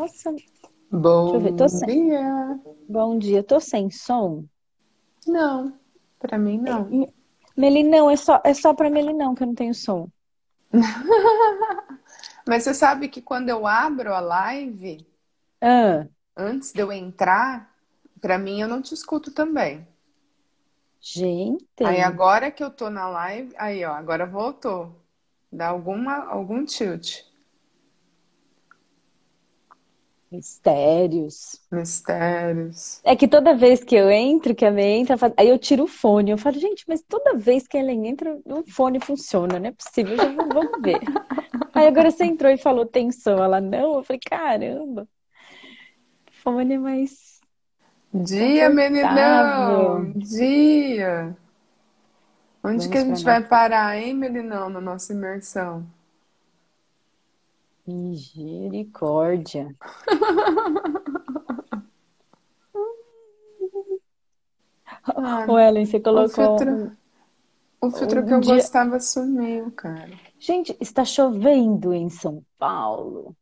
Nossa, Bom deixa eu ver, tô sem. dia. Bom dia, tô sem som? Não, pra mim não. Melinão, é só, é só pra Melinão que eu não tenho som. Mas você sabe que quando eu abro a live, Ah, antes de eu entrar, pra mim eu não te escuto também. gente, Aí agora que eu tô na live, aí ó, agora voltou. Dá alguma, algum tilt. Mistérios. Mistérios. É que toda vez que eu entro, que a Mê entra, aí eu tiro o fone. Eu falo, gente, mas toda vez que ela entra, o fone funciona, não é possível, já vamos ver. Aí agora você entrou e falou, tem som. Ela, não. Eu falei, caramba, fone é mais Dia, meninão! Dia! Onde que a Vamos gente vai parar, hein, meninão, na nossa imersão? Misericórdia. Ah, Ô, Ellen, você o colocou. filtro, o filtro um que eu dia- gostava sumiu, cara. Gente, está chovendo em São Paulo.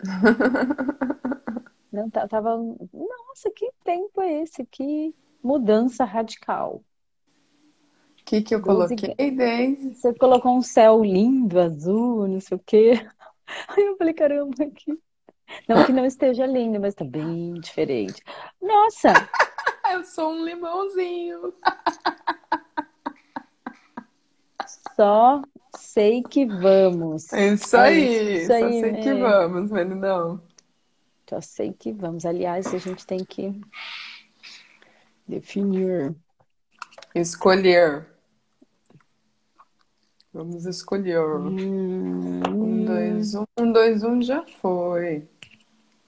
Não, tá- tava. Nossa, que tempo é esse? Que mudança radical. Que que eu 12 coloquei? Você colocou um céu lindo, azul, não sei o quê. Aí eu falei, caramba, que. Não que não esteja lindo, mas tá bem diferente. Nossa, Eu sou um limãozinho. só sei que vamos. É isso É aí, isso só aí, sei que né? vamos, meninão. Só sei que vamos. Aliás, a gente tem que definir. Escolher. Vamos escolher. Hum, Um, dois, um. Um, dois, um já foi.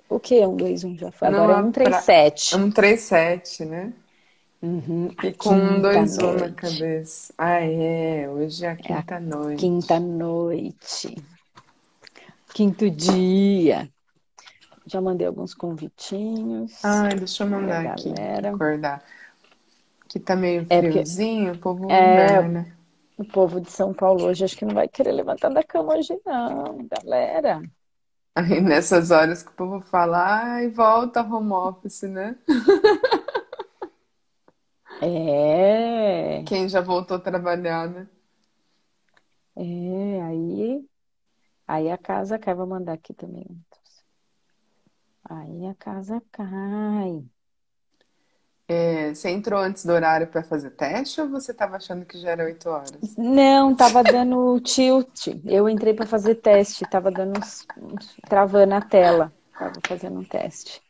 o que? Um, dois, um já foi. Não, Agora é a um, três, pra- sete. Um, três, sete, né? Uhum. A E com um, dois, um na cabeça. Ah, é. Hoje é a quinta noite. Quinta-noite. Quinto dia. Já mandei alguns convitinhos Ai, deixa eu mandar aqui, galera. acordar. Que tá meio É, porque- friozinho, o povo É. inverna. O povo de São Paulo hoje acho que não vai querer levantar da cama hoje, não, galera. Aí nessas horas que o povo fala, ai, volta home office, né? É, Quem já voltou a trabalhar, né? é, aí, aí a casa cai. Vou mandar aqui também. Aí a casa cai. É, você entrou antes do horário para fazer teste ou você estava achando que já era 8 horas? Não, tava dando tilt. Eu entrei para fazer teste, tava dando travando a tela. Tava fazendo um teste.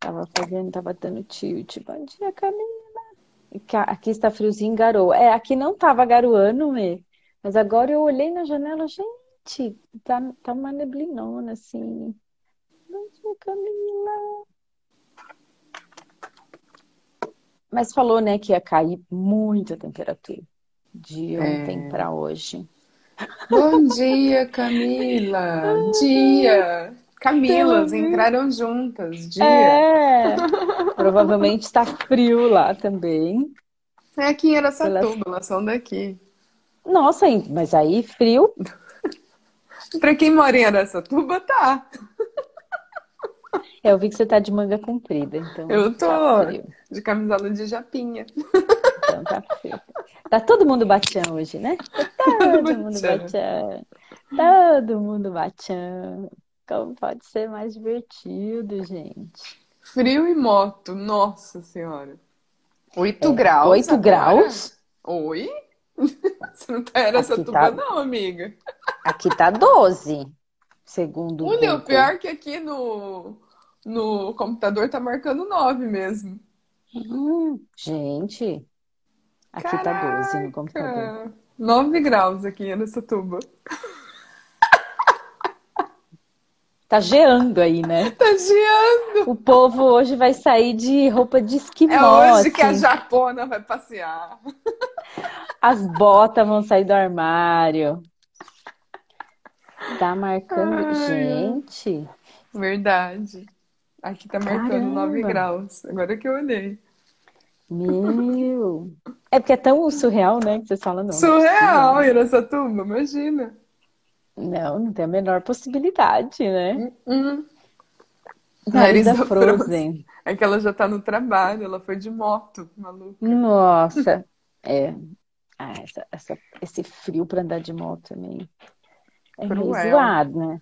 Tava fazendo, tava dando tilt. Bom dia, Camila. Ca- Aqui está friozinho, garoa. É, aqui não tava garoando, Mê. Mas agora eu olhei na janela, gente, tá, tá uma neblinona assim. Bom dia, Camila. Mas falou, né, que ia cair muito a temperatura de ontem É. para hoje. Bom dia, Camila! Dia! Camilas entraram juntas. Dia! É, provavelmente está frio lá também. É aqui em Araçatuba, elas são daqui. Nossa, mas aí frio, Pra quem mora em Araçatuba, tá. eu vi que você tá de manga comprida, então Eu tô. tá. De camisola de japinha. Então tá frio. Tá todo mundo batião hoje, né? Tá todo mundo batião. batião. Todo mundo batião. Como pode ser mais divertido, gente? Frio e moto, nossa senhora. 8 É, graus. 8 agora? graus? Oi? Você não tá em Araçatuba, tá- não, amiga. Aqui tá 12, segundo o Olha, o pior que aqui no, no computador tá marcando 9 mesmo. Hum, gente, aqui tá 12 no computador. Caraca! 9 graus aqui em Araçatuba. Tá geando aí, né? Tá geando! O povo hoje vai sair de roupa de É esquimó, hoje que a assim. japona vai passear. As botas vão sair do armário. Tá marcando. Ai, Gente, Verdade. Aqui tá marcando 9 Caramba. graus. Agora que eu olhei. meu. É porque é tão surreal, né? Que vocês falam, não. não é Surreal, possível. Araçatuba, imagina. Não, não tem a menor possibilidade, né? Hum, Nariz da da Frozen. É que ela já tá no trabalho, ela foi de moto, maluca. Nossa, é. Ah, essa, essa- esse frio para andar de moto também é meio zoado, né?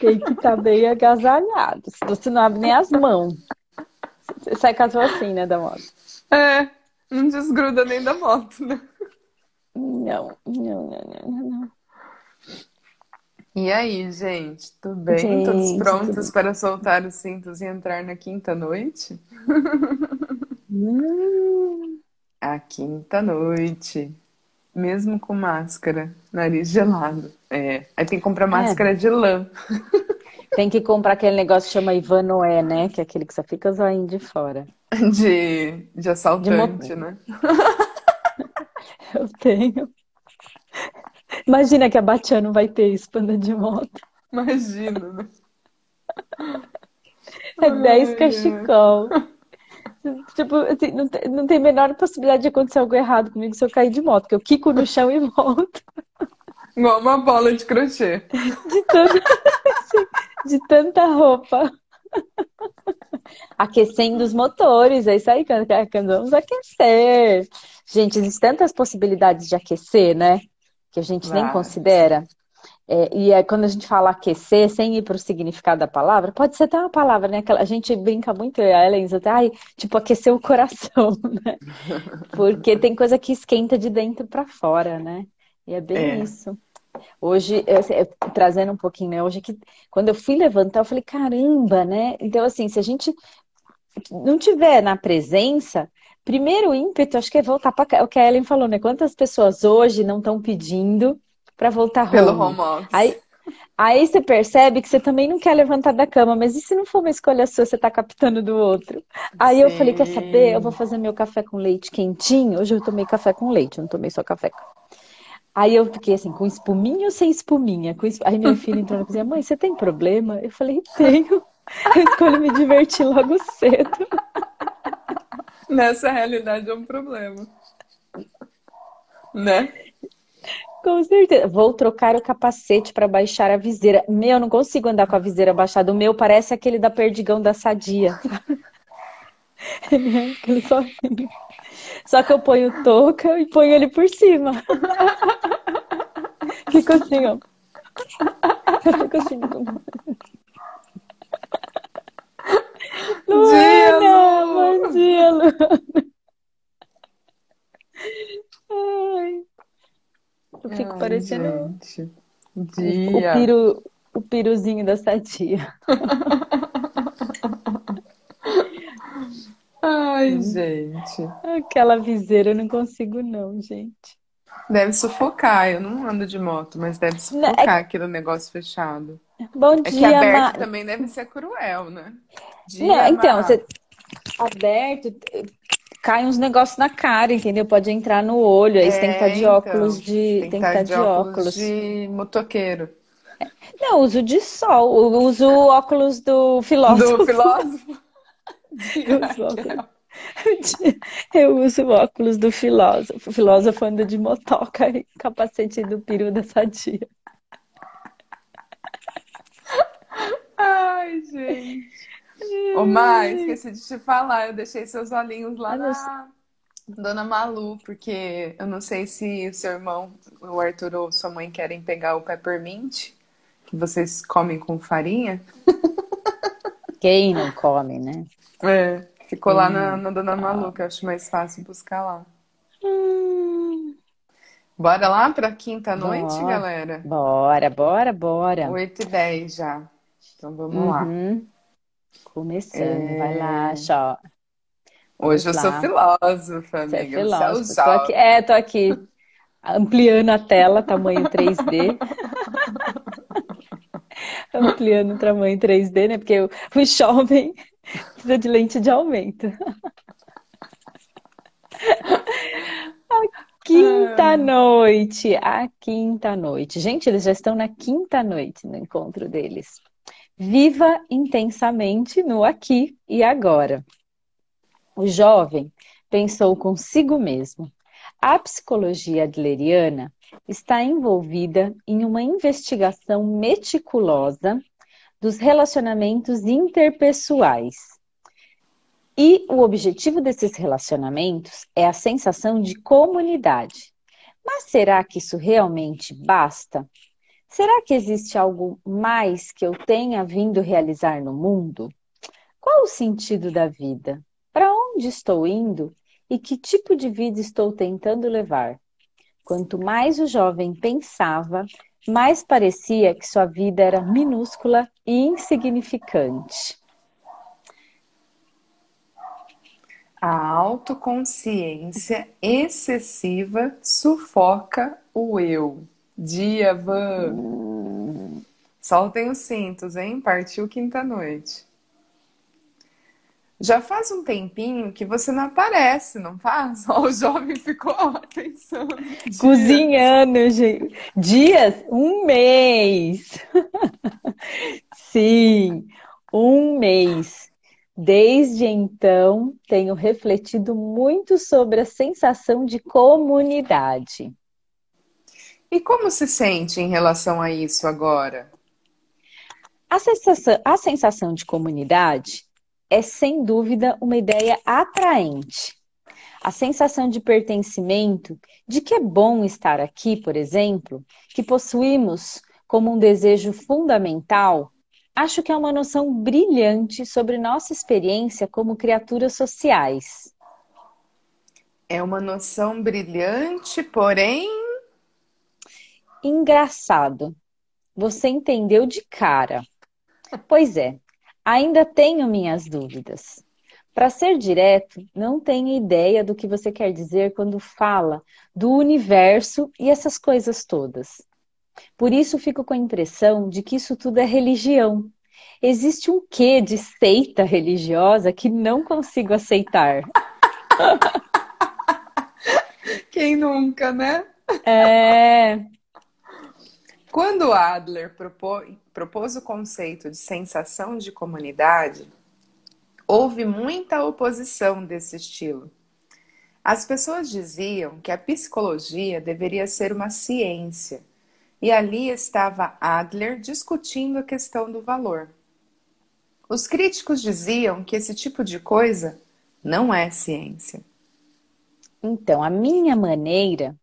Tem que estar bem agasalhado, você não abre nem as mãos. Você sai com as assim, né, da moto. É, não desgruda nem da moto, né? Não, não, não, não, não. E aí, gente, tudo bem? Todos Gente, prontos tudo- para soltar os cintos e entrar na quinta noite? Hum, A quinta noite. Mesmo com máscara, nariz gelado. É. Aí tem que comprar máscara de lã. tem que comprar aquele negócio que chama Ivan Noé, né? Que é aquele que só fica o zoinho de fora. De, de assaltante, De né? Eu tenho. Imagina que a Batia não vai ter isso pra andar de moto. Imagina, né? É 10 Ai, cachecol. Tipo, assim, não tem, não tem a menor possibilidade de acontecer algo errado comigo se eu cair de moto, porque eu quico no chão e volto. Igual uma bola de crochê. De tanta, de tanta roupa. Aquecendo os motores, é isso aí que que vamos aquecer. Gente, existem tantas possibilidades de aquecer, né? Que a gente nem Várias. considera. É, e é, quando a gente fala aquecer, sem ir para o significado da palavra, pode ser até uma palavra, né? A gente brinca muito, a Ellen, até, ai, tipo, aquecer o coração, né? Porque tem coisa que esquenta de dentro para fora, né? E é bem É. isso. Hoje, eu- eu- trazendo um pouquinho, né? Hoje que quando eu fui levantar, eu falei, caramba, né? Então, assim, se a gente não tiver na presença, primeiro ímpeto, acho que é voltar para o que a Ellen falou, né? Quantas pessoas hoje não estão pedindo para voltar Pelo home? home office. Aí, aí você percebe que você também não quer levantar da cama, mas e se não for uma escolha sua, você tá captando do outro? Aí eu falei, quer saber? Eu vou fazer meu café com leite quentinho. Hoje eu tomei café com leite, eu não tomei só café. Aí eu fiquei assim, com espuminha ou sem espuminha? Com esp- Aí minha filha entrou na cozinha, mãe, você tem problema? Eu falei, tenho. Eu escolho me divertir logo cedo. Nessa realidade é um problema. Né? Com certeza. Vou trocar o capacete para baixar a viseira. Meu, eu não consigo andar com a viseira baixada. O meu parece aquele da Perdigão da Sadia. Ele sozinho. Só que eu ponho touca e ponho ele por cima. Fico assim, ó. Eu fico assim. Luana! Lu! Bom dia, Luana! Ai. Eu fico Ai, parecendo gente. o Dia. piru, o piruzinho da Sadia. Ai, gente. Aquela viseira eu não consigo, não, gente. Deve sufocar. Eu não ando de moto, mas deve Não, é- sufocar aquele negócio fechado. Bom É que dia, aberto Ma... também deve ser cruel, né? Não, Dia, então, Ma. você aberto, cai uns negócios na cara, entendeu? Pode entrar no olho, aí você tem que estar É, de então. óculos de. Tem que estar estar de de óculos óculos. de motoqueiro. Não, uso de sol, uso óculos do filósofo. Do filósofo? Eu uso óculos do filósofo. O filósofo anda de motoca e capacete do peru da sadia. Ai, gente. Ô, Mai, esqueci de te falar. Eu deixei seus olhinhos lá Ah, na Dona Malu, porque eu não sei se o seu irmão, o Arthur ou sua mãe querem pegar o peppermint, que vocês comem com farinha. Quem não come, né? É. Ficou lá Hum. na, na Dona Malu, que eu acho mais fácil buscar lá. Hum, Bora lá pra quinta noite, Bora. galera? bora, bora, bora. 8 e 10 já. Então vamos lá. Começando, É. vai lá, Xó. Hoje eu Vamos sou lá. filósofa, Você é amiga. Você é o filósofo. Tô aqui, é, tô aqui ampliando a tela, tamanho 3D. Ampliando o tamanho 3D, né? Porque o, o jovem precisa de lente de aumento. A quinta noite, a quinta noite. Gente, eles já estão na quinta noite no encontro deles. Viva intensamente no aqui e agora. O jovem pensou consigo mesmo. a psicologia adleriana está envolvida em uma investigação meticulosa dos relacionamentos interpessoais. E o objetivo desses relacionamentos é a sensação de comunidade. Mas será que isso realmente basta? Será que existe algo mais que eu tenha vindo realizar no mundo? Qual o sentido da vida? Para onde estou indo e que tipo de vida estou tentando levar? Quanto mais o jovem pensava, mais parecia que sua vida era minúscula e insignificante. A autoconsciência excessiva sufoca o eu. Dia, Van. Hum. Soltem os cintos, hein? Partiu quinta-noite. Já faz um tempinho que você não aparece, não faz? Ó, o jovem ficou pensando. Dias. Cozinhando, gente. Dias? Um mês. Sim, um mês. Desde então, tenho refletido muito sobre a sensação de comunidade. E como se sente em relação a isso agora? A sensação, a sensação de comunidade é sem dúvida uma ideia atraente. A sensação de pertencimento, de que é bom estar aqui, por exemplo, que possuímos como um desejo fundamental, acho que é uma noção brilhante sobre nossa experiência como criaturas sociais. É uma noção brilhante, porém. Engraçado. Você entendeu de cara. Pois é, Ainda tenho minhas dúvidas. Para ser direto, não tenho ideia do que você quer dizer quando fala do universo e essas coisas todas. Por isso fico com a impressão de que isso tudo é religião. Existe um quê de seita religiosa que não consigo aceitar. Quem nunca, né? É. Quando Adler propôs, o conceito de sensação de comunidade, houve muita oposição desse estilo. As pessoas diziam que a psicologia deveria ser uma ciência, e ali estava Adler discutindo a questão do valor. Os críticos diziam que esse tipo de coisa não é ciência. Então, a minha maneira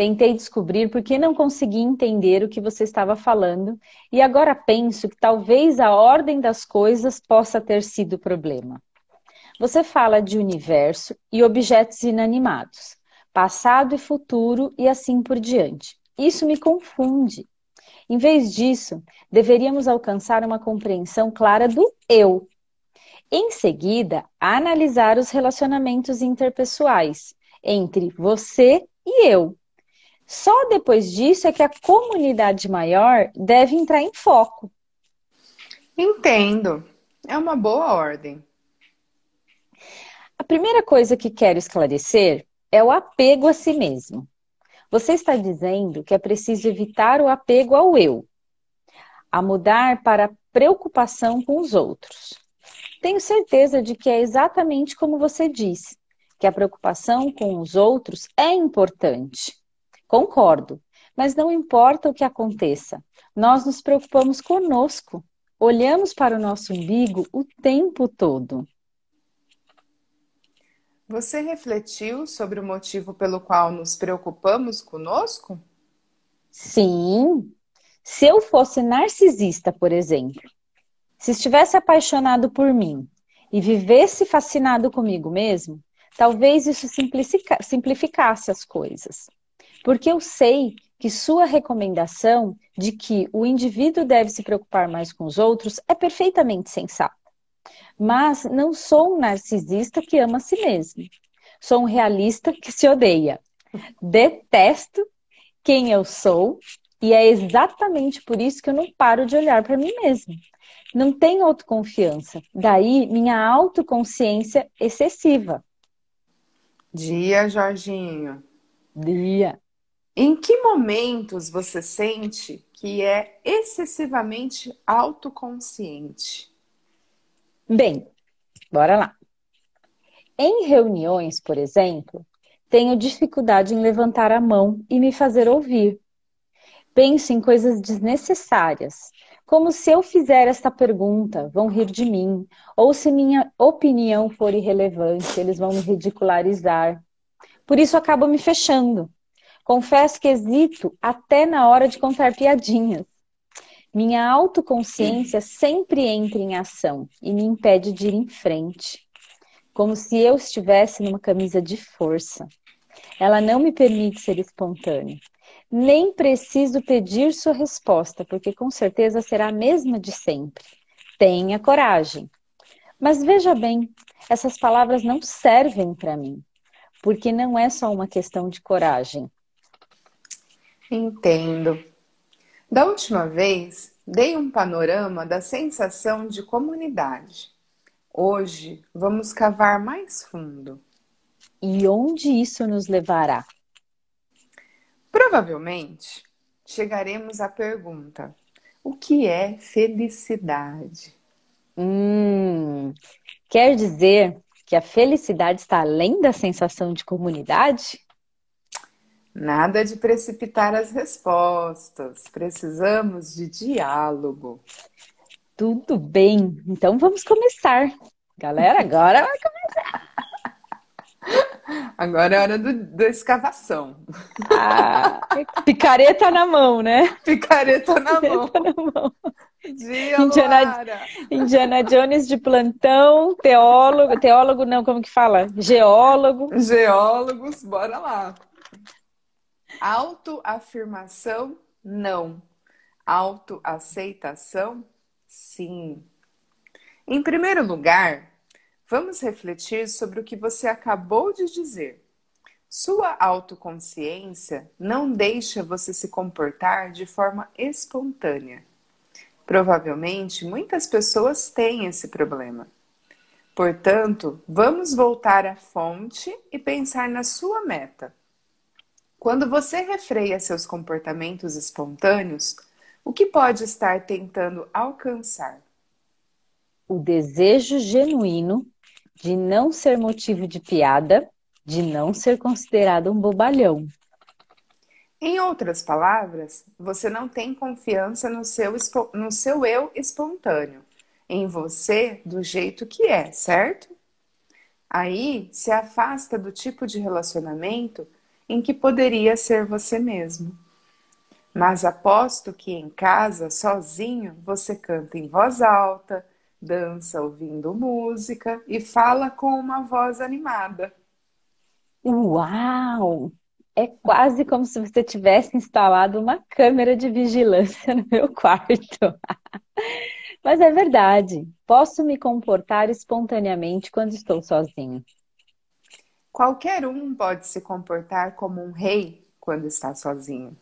Tentei descobrir por que não consegui entender o que você estava falando e agora penso que talvez a ordem das coisas possa ter sido o problema. Você fala de universo e objetos inanimados, passado e futuro e assim por diante. Isso me confunde. Em vez disso, deveríamos alcançar uma compreensão clara do eu. Em seguida, analisar os relacionamentos interpessoais entre você e eu, só depois disso é que a comunidade maior deve entrar em foco. Entendo. É uma boa ordem. A primeira coisa que quero esclarecer é o apego a si mesmo. Você está dizendo que é preciso evitar o apego ao eu, a mudar para preocupação com os outros. Tenho certeza de que é exatamente como você disse, que a preocupação com os outros é importante. Concordo. Mas não importa o que aconteça, nós nos preocupamos conosco. Olhamos para o nosso umbigo o tempo todo. Você refletiu sobre o motivo pelo qual nos preocupamos conosco? Sim. Se eu fosse narcisista, por exemplo, se estivesse apaixonado por mim e vivesse fascinado comigo mesmo, talvez isso simplificasse as coisas. Porque eu sei que sua recomendação de que o indivíduo deve se preocupar mais com os outros é perfeitamente sensata. Mas não sou um narcisista que ama a si mesmo. Sou um realista que se odeia. Detesto quem eu sou e é exatamente por isso que eu não paro de olhar para mim mesmo. Não tenho autoconfiança. Daí minha autoconsciência excessiva. Dia, Jorginho. Dia. Em que momentos você sente que é excessivamente autoconsciente? Bem, bora lá. Em reuniões, por exemplo, tenho dificuldade em levantar a mão e me fazer ouvir. Penso em coisas desnecessárias, como se eu fizer esta pergunta, vão rir de mim, ou se minha opinião for irrelevante, eles vão me ridicularizar. Por isso acabo me fechando. Confesso que hesito até na hora de contar piadinhas. Minha autoconsciência sempre entra em ação e me impede de ir em frente, como se eu estivesse numa camisa de força. Ela não me permite ser espontânea. Nem preciso pedir sua resposta, porque com certeza será a mesma de sempre. Tenha coragem. Mas veja bem, essas palavras não servem para mim, porque não é só uma questão de coragem. Entendo. Da última vez, dei um panorama da sensação de comunidade. Hoje, vamos cavar mais fundo. E onde isso nos levará? Provavelmente, chegaremos à pergunta: o que é felicidade? Hum, quer dizer que a felicidade está além da sensação de comunidade? Nada de precipitar as respostas. Precisamos de diálogo. Tudo bem. Então vamos começar. Galera, agora vai começar. Agora é hora do, da escavação. Ah, picareta na mão, né? Picareta na Picareta mão. na mão. Dia, Indiana. Indiana Jones de plantão, teólogo, teólogo não, como que fala? Geólogo. Geólogos, bora lá. Autoafirmação, não. Autoaceitação, sim. Em primeiro lugar, vamos refletir sobre o que você acabou de dizer. Sua autoconsciência não deixa você se comportar de forma espontânea. Provavelmente muitas pessoas têm esse problema. Portanto, vamos voltar à fonte e pensar na sua meta. Quando você refreia seus comportamentos espontâneos, o que pode estar tentando alcançar? O desejo genuíno de não ser motivo de piada, de não ser considerado um bobalhão. Em outras palavras, você não tem confiança no seu, no seu eu espontâneo, em você do jeito que é, certo? Aí se afasta do tipo de relacionamento em que poderia ser você mesmo. Mas aposto que em casa, sozinho, você canta em voz alta, dança ouvindo música e fala com uma voz animada. Uau! É quase como se você tivesse instalado uma câmera de vigilância no meu quarto. Mas é verdade, posso me comportar espontaneamente quando estou sozinho. Qualquer um pode se comportar como um rei quando está sozinho.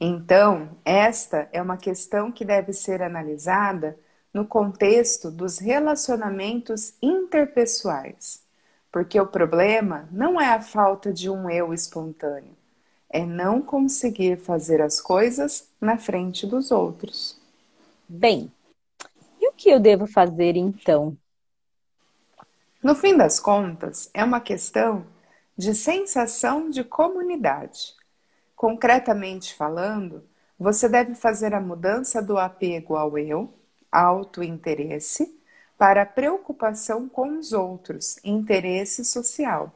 Então, esta é uma questão que deve ser analisada no contexto dos relacionamentos interpessoais, porque o problema não é a falta de um eu espontâneo, é não conseguir fazer as coisas na frente dos outros. Bem, e o que eu devo fazer então? No fim das contas, é uma questão de sensação de comunidade. Concretamente falando, você deve fazer a mudança do apego ao eu, autointeresse, para a preocupação com os outros, interesse social,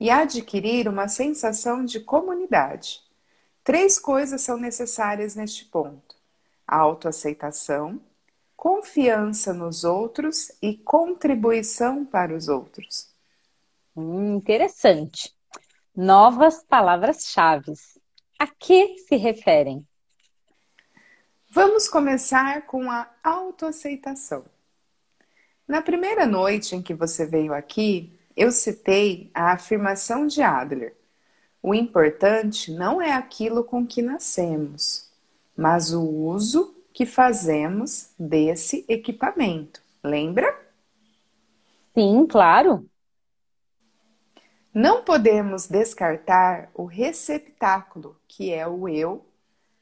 e adquirir uma sensação de comunidade. Três coisas são necessárias neste ponto: a autoaceitação, confiança nos outros e contribuição para os outros. Hum, interessante. Novas palavras-chave. A que se referem? Vamos começar com a autoaceitação. Na primeira noite em que você veio aqui, eu citei a afirmação de Adler. O importante não é aquilo com que nascemos, mas o uso que fazemos desse equipamento. Lembra? Sim, claro. Não podemos descartar o receptáculo, que é o eu,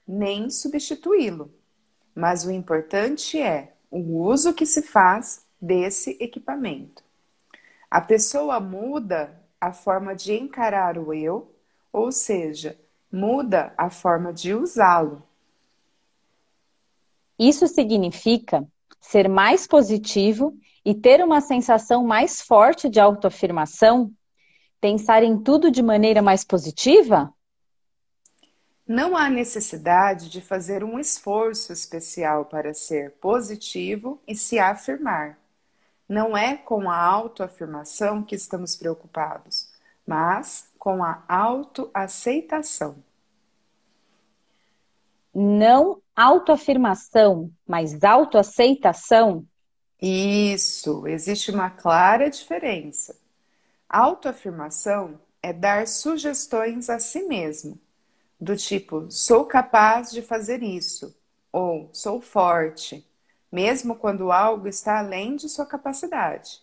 nem substituí-lo. Mas o importante é o uso que se faz desse equipamento. A pessoa muda a forma de encarar o eu, ou seja, muda a forma de usá-lo. Isso significa ser mais positivo e ter uma sensação mais forte de autoafirmação? Pensar em tudo de maneira mais positiva? Não há necessidade de fazer um esforço especial para ser positivo e se afirmar. Não é com a autoafirmação que estamos preocupados, mas com a autoaceitação. Não autoafirmação, mas autoaceitação? Isso, existe uma clara diferença. Autoafirmação é dar sugestões a si mesmo do tipo sou capaz de fazer isso ou sou forte, mesmo quando algo está além de sua capacidade.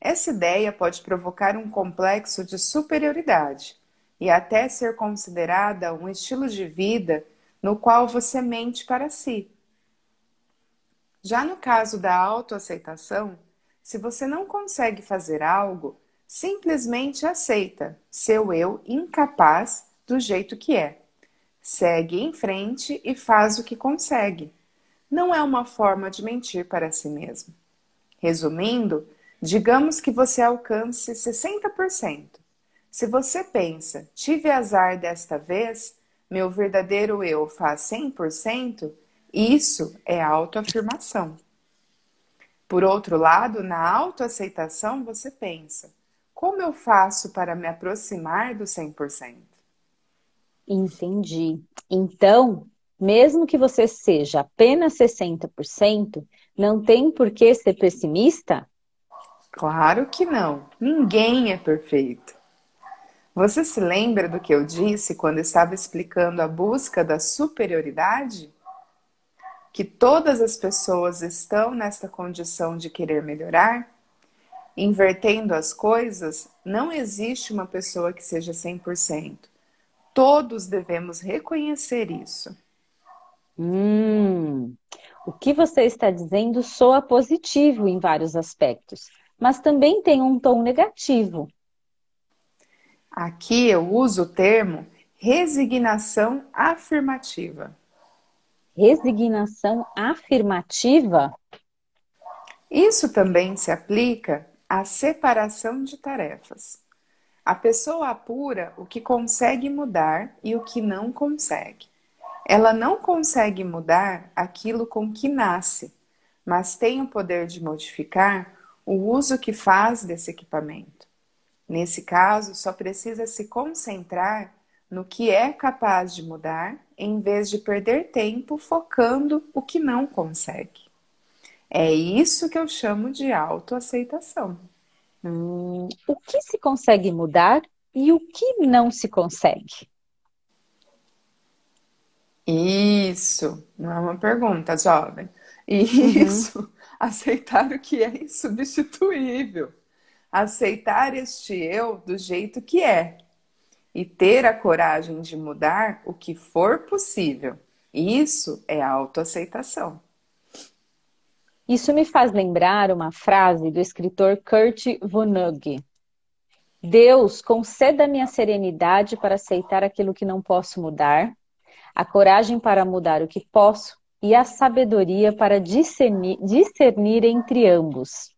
Essa ideia pode provocar um complexo de superioridade e até ser considerada um estilo de vida no qual você mente para si. Já no caso da autoaceitação, se você não consegue fazer algo, simplesmente aceita seu eu incapaz do jeito que é. Segue em frente e faz o que consegue. Não é uma forma de mentir para si mesmo. Resumindo, digamos que você alcance 60%. Se você pensa, tive azar desta vez, meu verdadeiro eu faz 100%, isso é autoafirmação. Por outro lado, na autoaceitação, você pensa: como eu faço para me aproximar do 100%? Entendi. Então, mesmo que você seja apenas 60%, não tem por que ser pessimista? Claro que não. Ninguém é perfeito. Você se lembra do que eu disse quando estava explicando a busca da superioridade? Que todas as pessoas estão nesta condição de querer melhorar? Invertendo as coisas, não existe uma pessoa que seja 100%. Todos devemos reconhecer isso. Hum, o que você está dizendo soa positivo em vários aspectos, mas também tem um tom negativo. Aqui eu uso o termo resignação afirmativa. Resignação afirmativa? Isso também se aplica à separação de tarefas. A pessoa apura o que consegue mudar e o que não consegue. Ela não consegue mudar aquilo com que nasce, mas tem o poder de modificar o uso que faz desse equipamento. Nesse caso, só precisa se concentrar no que é capaz de mudar, em vez de perder tempo focando o que não consegue. É isso que eu chamo de autoaceitação. Hum, o que se consegue mudar e o que não se consegue? Isso, não é uma pergunta, jovem. Isso, uhum. aceitar o que é insubstituível. Aceitar este eu do jeito que é. E ter a coragem de mudar o que for possível. Isso é autoaceitação. Isso me faz lembrar uma frase do escritor Kurt Vonnegut. Deus, conceda-me a serenidade para aceitar aquilo que não posso mudar, a coragem para mudar o que posso e a sabedoria para discernir, discernir entre ambos.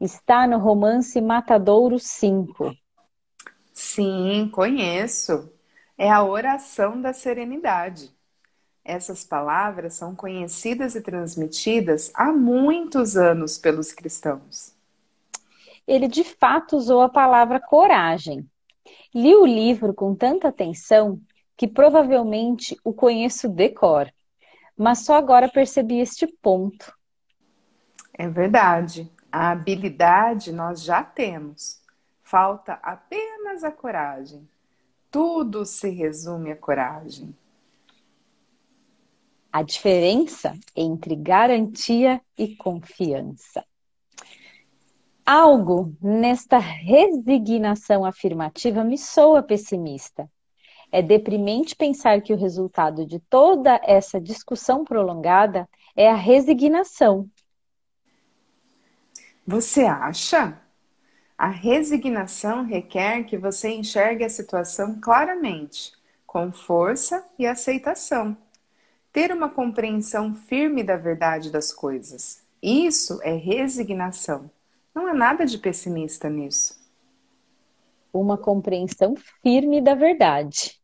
Está no romance Matadouro 5. Sim, conheço. É a oração da serenidade. Essas palavras são conhecidas e transmitidas há muitos anos pelos cristãos. Ele de fato usou a palavra coragem. Li o livro com tanta atenção que provavelmente o conheço de cor, mas só agora percebi este ponto. É verdade. A habilidade nós já temos. Falta apenas a coragem. Tudo se resume à coragem a diferença entre garantia e confiança. Algo nesta resignação afirmativa me soa pessimista. É deprimente pensar que o resultado de toda essa discussão prolongada é a resignação. Você acha? A resignação requer que você enxergue a situação claramente, com força e aceitação. Ter uma compreensão firme da verdade das coisas. Isso é resignação. Não há nada de pessimista nisso. Uma compreensão firme da verdade.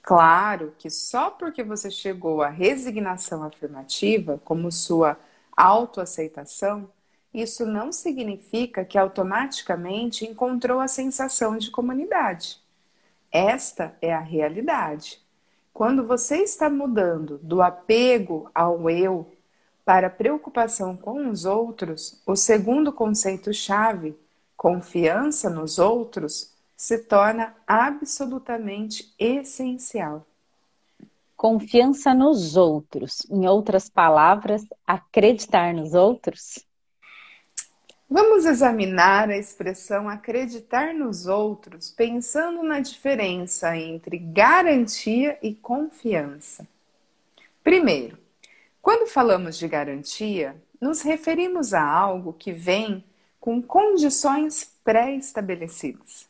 Claro que só porque você chegou à resignação afirmativa como sua autoaceitação, isso não significa que automaticamente encontrou a sensação de comunidade. Esta é a realidade. Quando você está mudando do apego ao eu para preocupação com os outros, o segundo conceito-chave, confiança nos outros, se torna absolutamente essencial. Confiança nos outros, em outras palavras, acreditar nos outros? Vamos examinar a expressão acreditar nos outros, pensando na diferença entre garantia e confiança. Primeiro, quando falamos de garantia, nos referimos a algo que vem com condições pré-estabelecidas.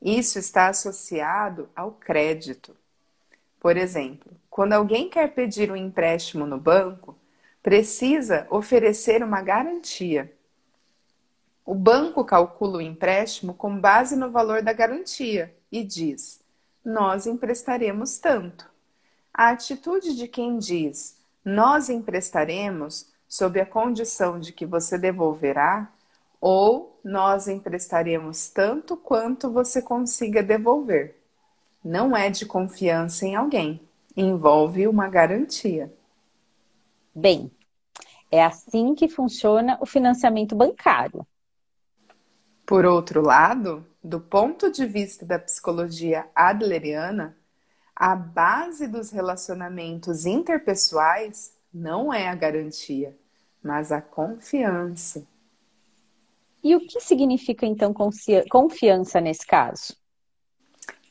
Isso está associado ao crédito. Por exemplo, quando alguém quer pedir um empréstimo no banco, precisa oferecer uma garantia. O banco calcula o empréstimo com base no valor da garantia e diz: Nós emprestaremos tanto. A atitude de quem diz nós emprestaremos sob a condição de que você devolverá, ou nós emprestaremos tanto quanto você consiga devolver. Não é de confiança em alguém, envolve uma garantia. Bem, é assim que funciona o financiamento bancário. Por outro lado, do ponto de vista da psicologia adleriana, a base dos relacionamentos interpessoais não é a garantia, mas a confiança. E o que significa então confiança nesse caso?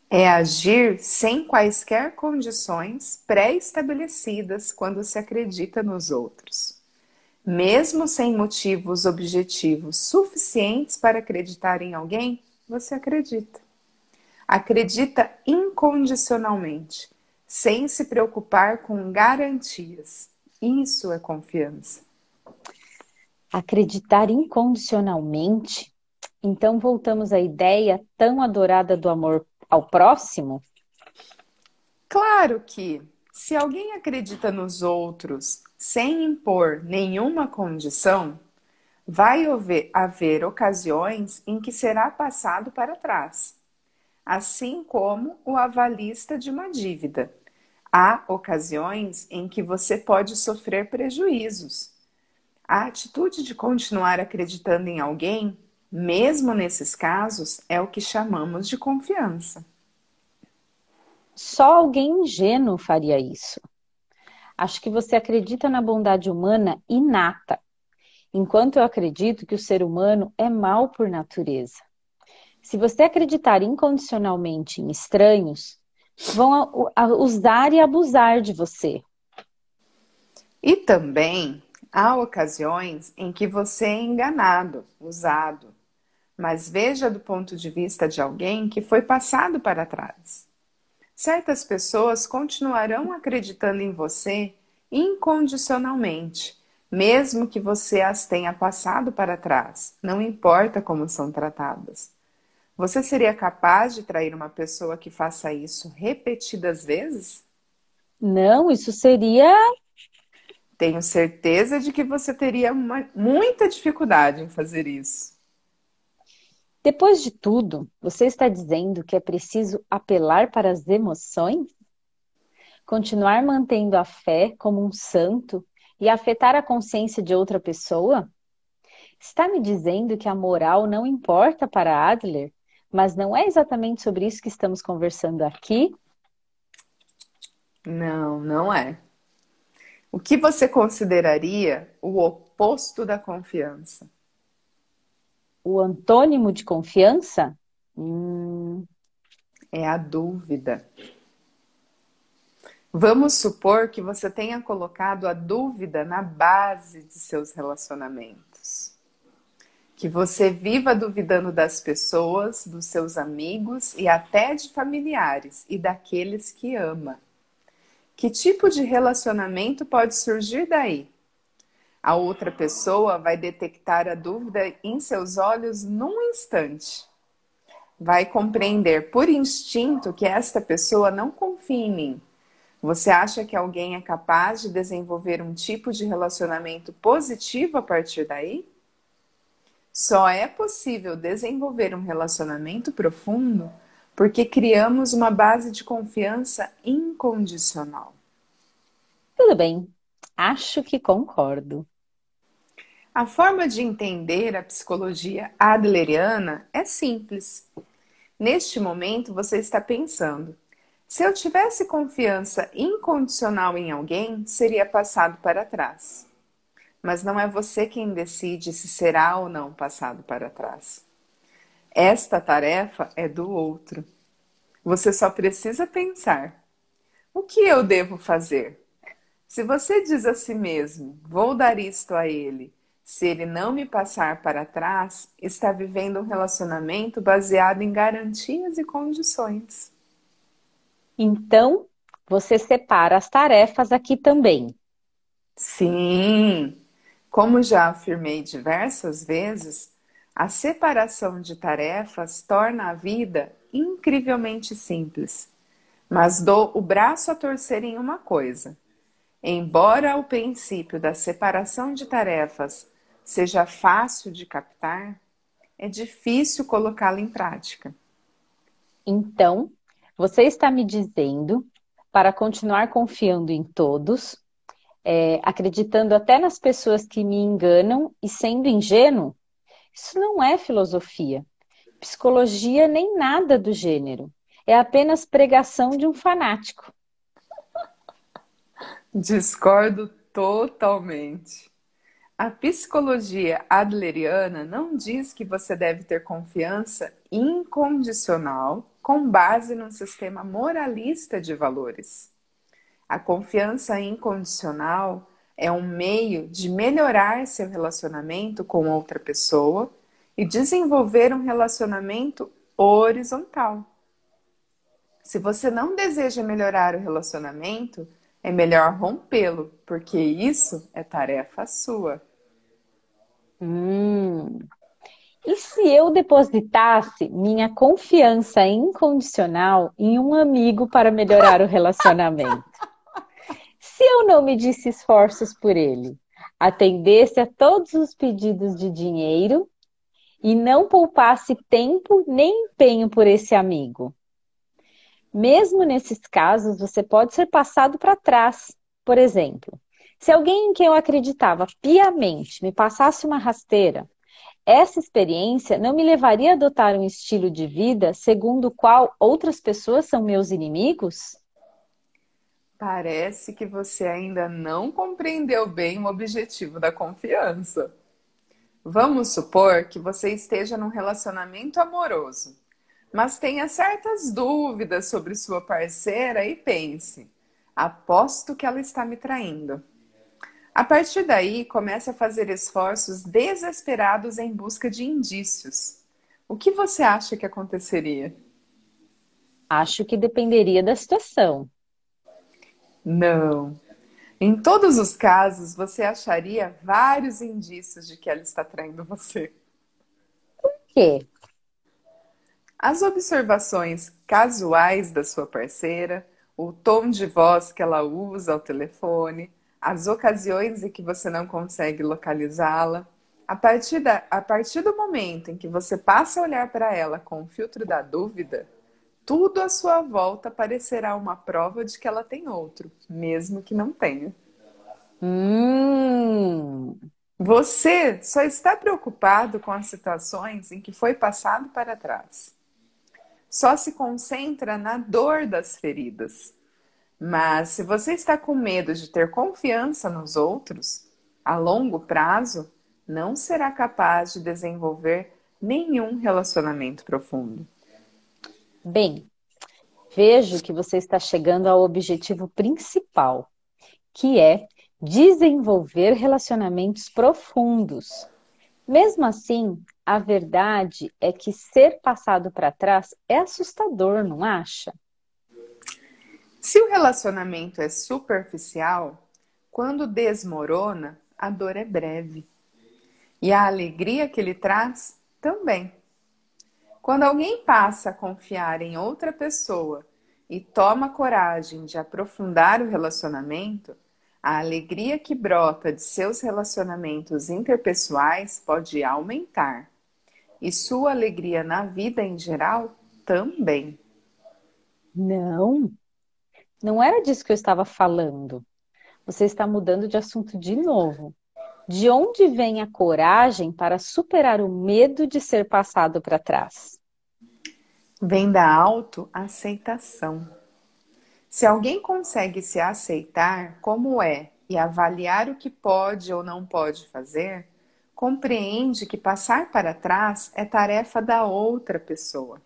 É agir sem quaisquer condições pré-estabelecidas quando se acredita nos outros. Mesmo sem motivos objetivos suficientes para acreditar em alguém, você acredita acredita incondicionalmente, sem se preocupar com garantias. Isso é confiança. Acreditar incondicionalmente? Então voltamos à ideia tão adorada do amor ao próximo? Claro que, se alguém acredita nos outros sem impor nenhuma condição, vai haver, haver ocasiões em que será passado para trás assim como o avalista de uma dívida. Há ocasiões em que você pode sofrer prejuízos. A atitude de continuar acreditando em alguém, mesmo nesses casos, é o que chamamos de confiança. Só alguém ingênuo faria isso. Acho que você acredita na bondade humana inata, enquanto eu acredito que o ser humano é mal por natureza. Se você acreditar incondicionalmente em estranhos, vão usar e abusar de você. E também há ocasiões em que você é enganado, usado. Mas veja do ponto de vista de alguém que foi passado para trás. Certas pessoas continuarão acreditando em você incondicionalmente, mesmo que você as tenha passado para trás, não importa como são tratadas. Você seria capaz de trair uma pessoa que faça isso repetidas vezes? Não, isso seria. Tenho certeza de que você teria uma, muita dificuldade em fazer isso. Depois de tudo, você está dizendo que é preciso apelar para as emoções? Continuar mantendo a fé como um santo e afetar a consciência de outra pessoa? Está me dizendo que a moral não importa para Adler? Mas não é exatamente sobre isso que estamos conversando aqui? Não, não é. O que você consideraria o oposto da confiança? O antônimo de confiança? Hum... É a dúvida. Vamos supor que você tenha colocado a dúvida na base de seus relacionamentos. Que você viva duvidando das pessoas, dos seus amigos e até de familiares e daqueles que ama. Que tipo de relacionamento pode surgir daí? A outra pessoa vai detectar a dúvida em seus olhos num instante. Vai compreender por instinto que esta pessoa não confia em mim. Você acha que alguém é capaz de desenvolver um tipo de relacionamento positivo a partir daí? Só é possível desenvolver um relacionamento profundo porque criamos uma base de confiança incondicional. Tudo bem, acho que concordo. A forma de entender a psicologia adleriana é simples. Neste momento, você está pensando: se eu tivesse confiança incondicional em alguém, seria passado para trás mas não é você quem decide se será ou não passado para trás. Esta tarefa é do outro. Você só precisa pensar: o que eu devo fazer? Se você diz a si mesmo, vou dar isto a ele, se ele não me passar para trás, está vivendo um relacionamento baseado em garantias e condições. Então, você separa as tarefas aqui também. Sim, como já afirmei diversas vezes, a separação de tarefas torna a vida incrivelmente simples. Mas dou o braço a torcer em uma coisa. Embora o princípio da separação de tarefas seja fácil de captar, é difícil colocá-lo em prática. Então, você está me dizendo para continuar confiando em todos, é, acreditando até nas pessoas que me enganam e sendo ingênuo, isso não é filosofia, psicologia nem nada do gênero. É apenas pregação de um fanático. Discordo totalmente. A psicologia adleriana não diz que você deve ter confiança incondicional com base num sistema moralista de valores. A confiança incondicional é um meio de melhorar seu relacionamento com outra pessoa e desenvolver um relacionamento horizontal. Se você não deseja melhorar o relacionamento, é melhor rompê-lo, porque isso é tarefa sua. Hum. E se eu depositasse minha confiança incondicional em um amigo para melhorar o relacionamento? Se eu não medisse esforços por ele, atendesse a todos os pedidos de dinheiro e não poupasse tempo nem empenho por esse amigo. Mesmo nesses casos, você pode ser passado para trás. Por exemplo, se alguém em quem eu acreditava piamente me passasse uma rasteira, essa experiência não me levaria a adotar um estilo de vida segundo o qual outras pessoas são meus inimigos? Parece que você ainda não compreendeu bem o objetivo da confiança. Vamos supor que você esteja num relacionamento amoroso, mas tenha certas dúvidas sobre sua parceira e pense: aposto que ela está me traindo. A partir daí, comece a fazer esforços desesperados em busca de indícios. O que você acha que aconteceria? Acho que dependeria da situação. Não. Em todos os casos, você acharia vários indícios de que ela está traindo você. Por quê? As observações casuais da sua parceira, o tom de voz que ela usa ao telefone, as ocasiões em que você não consegue localizá-la, a partir, da, a partir do momento em que você passa a olhar para ela com o filtro da dúvida, tudo à sua volta parecerá uma prova de que ela tem outro, mesmo que não tenha. Hum. Você só está preocupado com as situações em que foi passado para trás. Só se concentra na dor das feridas. Mas se você está com medo de ter confiança nos outros, a longo prazo, não será capaz de desenvolver nenhum relacionamento profundo. Bem, vejo que você está chegando ao objetivo principal, que é desenvolver relacionamentos profundos. Mesmo assim, a verdade é que ser passado para trás é assustador, não acha? Se o relacionamento é superficial, quando desmorona, a dor é breve. E a alegria que ele traz também. Quando alguém passa a confiar em outra pessoa e toma coragem de aprofundar o relacionamento, a alegria que brota de seus relacionamentos interpessoais pode aumentar. E sua alegria na vida em geral também. Não, não era disso que eu estava falando. Você está mudando de assunto de novo. De onde vem a coragem para superar o medo de ser passado para trás? Vem da autoaceitação. Se alguém consegue se aceitar como é e avaliar o que pode ou não pode fazer, compreende que passar para trás é tarefa da outra pessoa.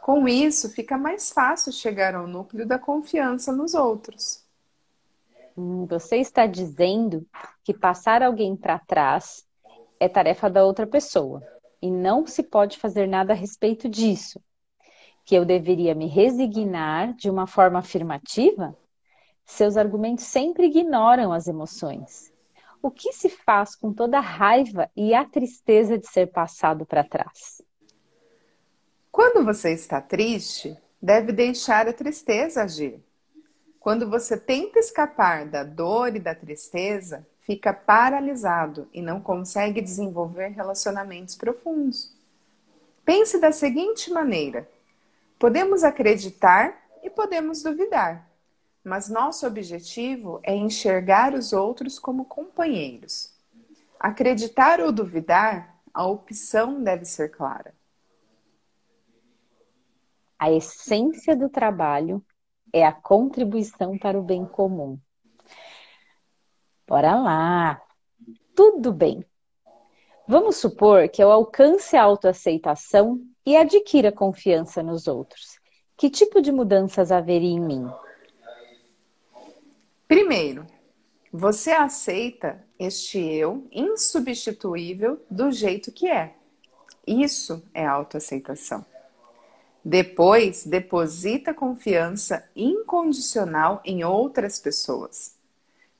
Com isso, fica mais fácil chegar ao núcleo da confiança nos outros. Hum, você está dizendo que passar alguém para trás é tarefa da outra pessoa e não se pode fazer nada a respeito disso. Que eu deveria me resignar de uma forma afirmativa? Seus argumentos sempre ignoram as emoções. O que se faz com toda a raiva e a tristeza de ser passado para trás? Quando você está triste, deve deixar a tristeza agir. Quando você tenta escapar da dor e da tristeza, fica paralisado e não consegue desenvolver relacionamentos profundos. Pense da seguinte maneira: podemos acreditar e podemos duvidar, mas nosso objetivo é enxergar os outros como companheiros. Acreditar ou duvidar, a opção deve ser clara. A essência do trabalho é a contribuição para o bem comum. Bora lá! Tudo bem. Vamos supor que eu alcance a autoaceitação e adquira confiança nos outros. Que tipo de mudanças haveria em mim? Primeiro, você aceita este eu insubstituível do jeito que é. Isso é autoaceitação. Depois, deposita confiança incondicional em outras pessoas.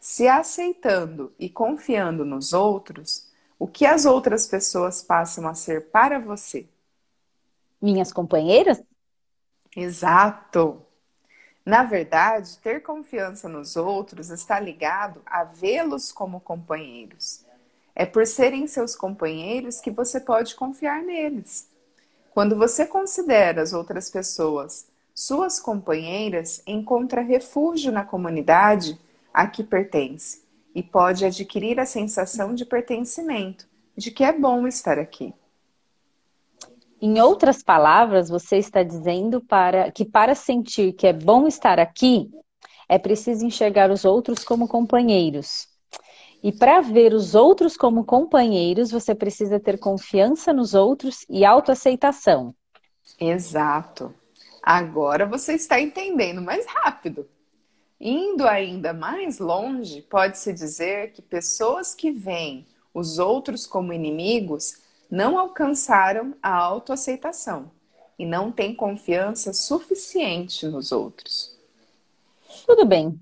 Se aceitando e confiando nos outros, o que as outras pessoas passam a ser para você? Minhas companheiras? Exato! Na verdade, ter confiança nos outros está ligado a vê-los como companheiros. É por serem seus companheiros que você pode confiar neles. Quando você considera as outras pessoas suas companheiras, encontra refúgio na comunidade a que pertence e pode adquirir a sensação de pertencimento, de que é bom estar aqui. Em outras palavras, você está dizendo para que para sentir que é bom estar aqui, é preciso enxergar os outros como companheiros. E para ver os outros como companheiros, você precisa ter confiança nos outros e autoaceitação. Exato. Agora você está entendendo mais rápido. Indo ainda mais longe, pode-se dizer que pessoas que veem os outros como inimigos não alcançaram a autoaceitação e não têm confiança suficiente nos outros. Tudo bem,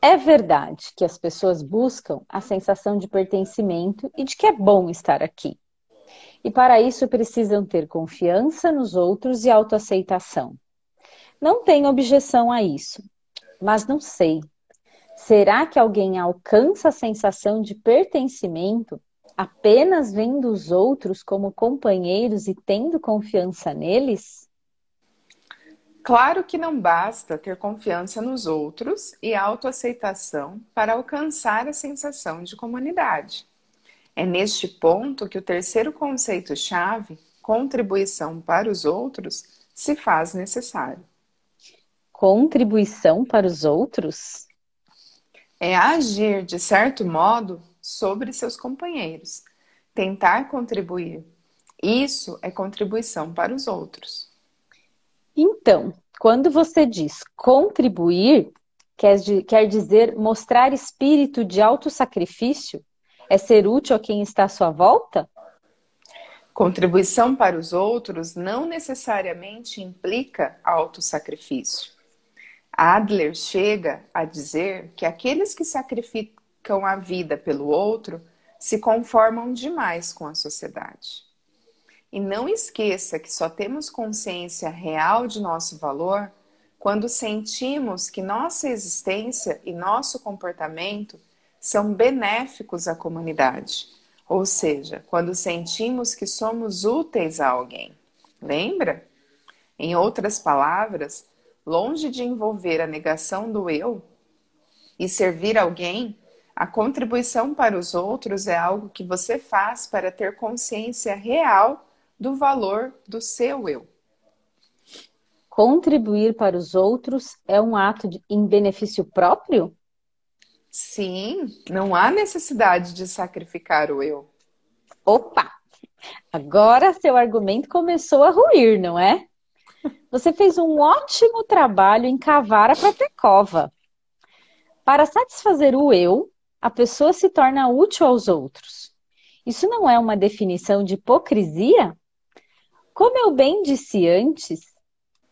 é verdade que as pessoas buscam a sensação de pertencimento e de que é bom estar aqui. E para isso precisam ter confiança nos outros e autoaceitação. Não tenho objeção a isso, mas não sei. Será que alguém alcança a sensação de pertencimento apenas vendo os outros como companheiros e tendo confiança neles? Claro que não basta ter confiança nos outros e autoaceitação para alcançar a sensação de comunidade. É neste ponto que o terceiro conceito-chave, contribuição para os outros, se faz necessário. Contribuição para os outros? É agir, de certo modo, sobre seus companheiros, tentar contribuir. Isso é contribuição para os outros. Então, quando você diz contribuir, quer, quer dizer mostrar espírito de autossacrifício? É ser útil a quem está à sua volta? Contribuição para os outros não necessariamente implica autossacrifício. Adler chega a dizer que aqueles que sacrificam a vida pelo outro se conformam demais com a sociedade. E não esqueça que só temos consciência real de nosso valor quando sentimos que nossa existência e nosso comportamento são benéficos à comunidade, ou seja, quando sentimos que somos úteis a alguém. Lembra? Em outras palavras, longe de envolver a negação do eu e servir alguém, a contribuição para os outros é algo que você faz para ter consciência real do valor do seu eu. Contribuir para os outros é um ato de, em benefício próprio? Sim, não há necessidade de sacrificar o eu. Opa! Agora seu argumento começou a ruir, não é? Você fez um ótimo trabalho em cavar a própria cova. Para satisfazer o eu, a pessoa se torna útil aos outros. Isso não é uma definição de hipocrisia? Como eu bem disse antes,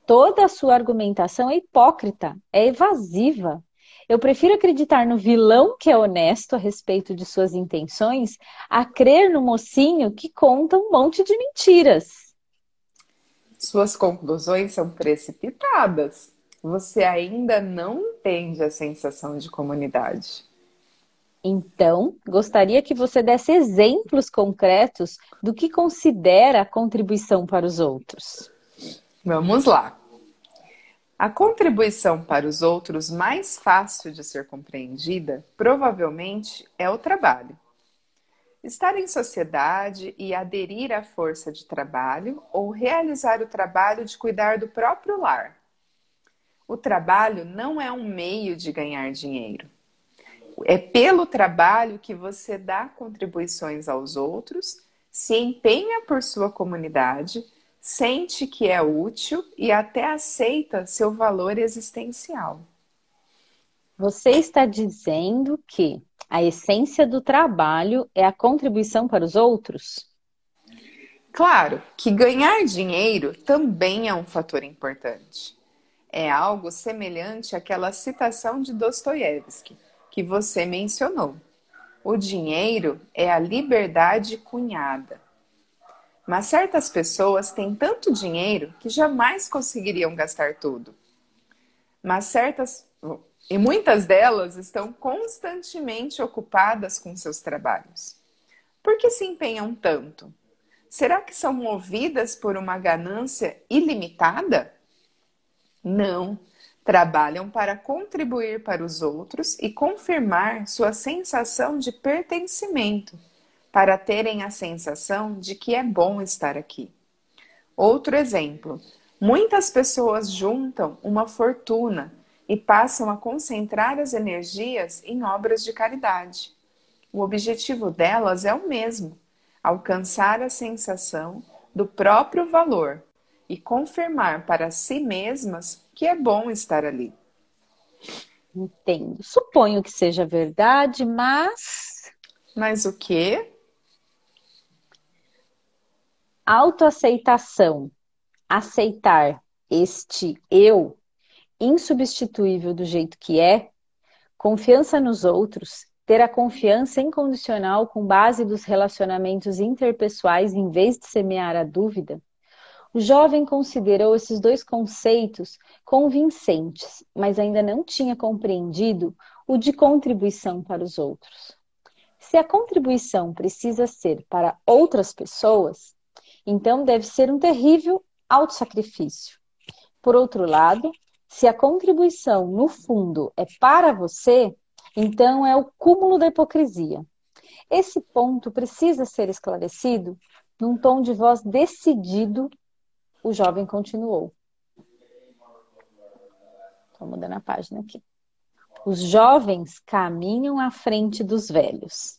toda a sua argumentação é hipócrita, é evasiva. Eu prefiro acreditar no vilão que é honesto a respeito de suas intenções a crer no mocinho que conta um monte de mentiras. Suas conclusões são precipitadas. Você ainda não entende a sensação de comunidade. Então, gostaria que você desse exemplos concretos do que considera contribuição para os outros. Vamos lá. A contribuição para os outros mais fácil de ser compreendida provavelmente é o trabalho. Estar em sociedade e aderir à força de trabalho ou realizar o trabalho de cuidar do próprio lar. O trabalho não é um meio de ganhar dinheiro é pelo trabalho que você dá contribuições aos outros, se empenha por sua comunidade, sente que é útil e até aceita seu valor existencial. Você está dizendo que a essência do trabalho é a contribuição para os outros? Claro que ganhar dinheiro também é um fator importante. É algo semelhante àquela citação de Dostoiévski que você mencionou. O dinheiro é a liberdade cunhada. Mas certas pessoas têm tanto dinheiro que jamais conseguiriam gastar tudo. Mas certas e muitas delas estão constantemente ocupadas com seus trabalhos. Por que se empenham tanto? Será que são movidas por uma ganância ilimitada? Não trabalham para contribuir para os outros e confirmar sua sensação de pertencimento, para terem a sensação de que é bom estar aqui. Outro exemplo: muitas pessoas juntam uma fortuna e passam a concentrar as energias em obras de caridade. O objetivo delas é o mesmo: alcançar a sensação do próprio valor e confirmar para si mesmas que é bom estar ali. Entendo. Suponho que seja verdade, mas. Mas o quê? Autoaceitação. Aceitar este eu insubstituível do jeito que é, confiança nos outros, ter a confiança incondicional com base dos relacionamentos interpessoais em vez de semear a dúvida, o jovem considerou esses dois conceitos convincentes, mas ainda não tinha compreendido o de contribuição para os outros. Se a contribuição precisa ser para outras pessoas, então deve ser um terrível autossacrifício. Por outro lado, se a contribuição, no fundo, é para você, então é o cúmulo da hipocrisia. Esse ponto precisa ser esclarecido num tom de voz decidido o jovem continuou. Estou mudando a página aqui. Os jovens caminham à frente dos velhos.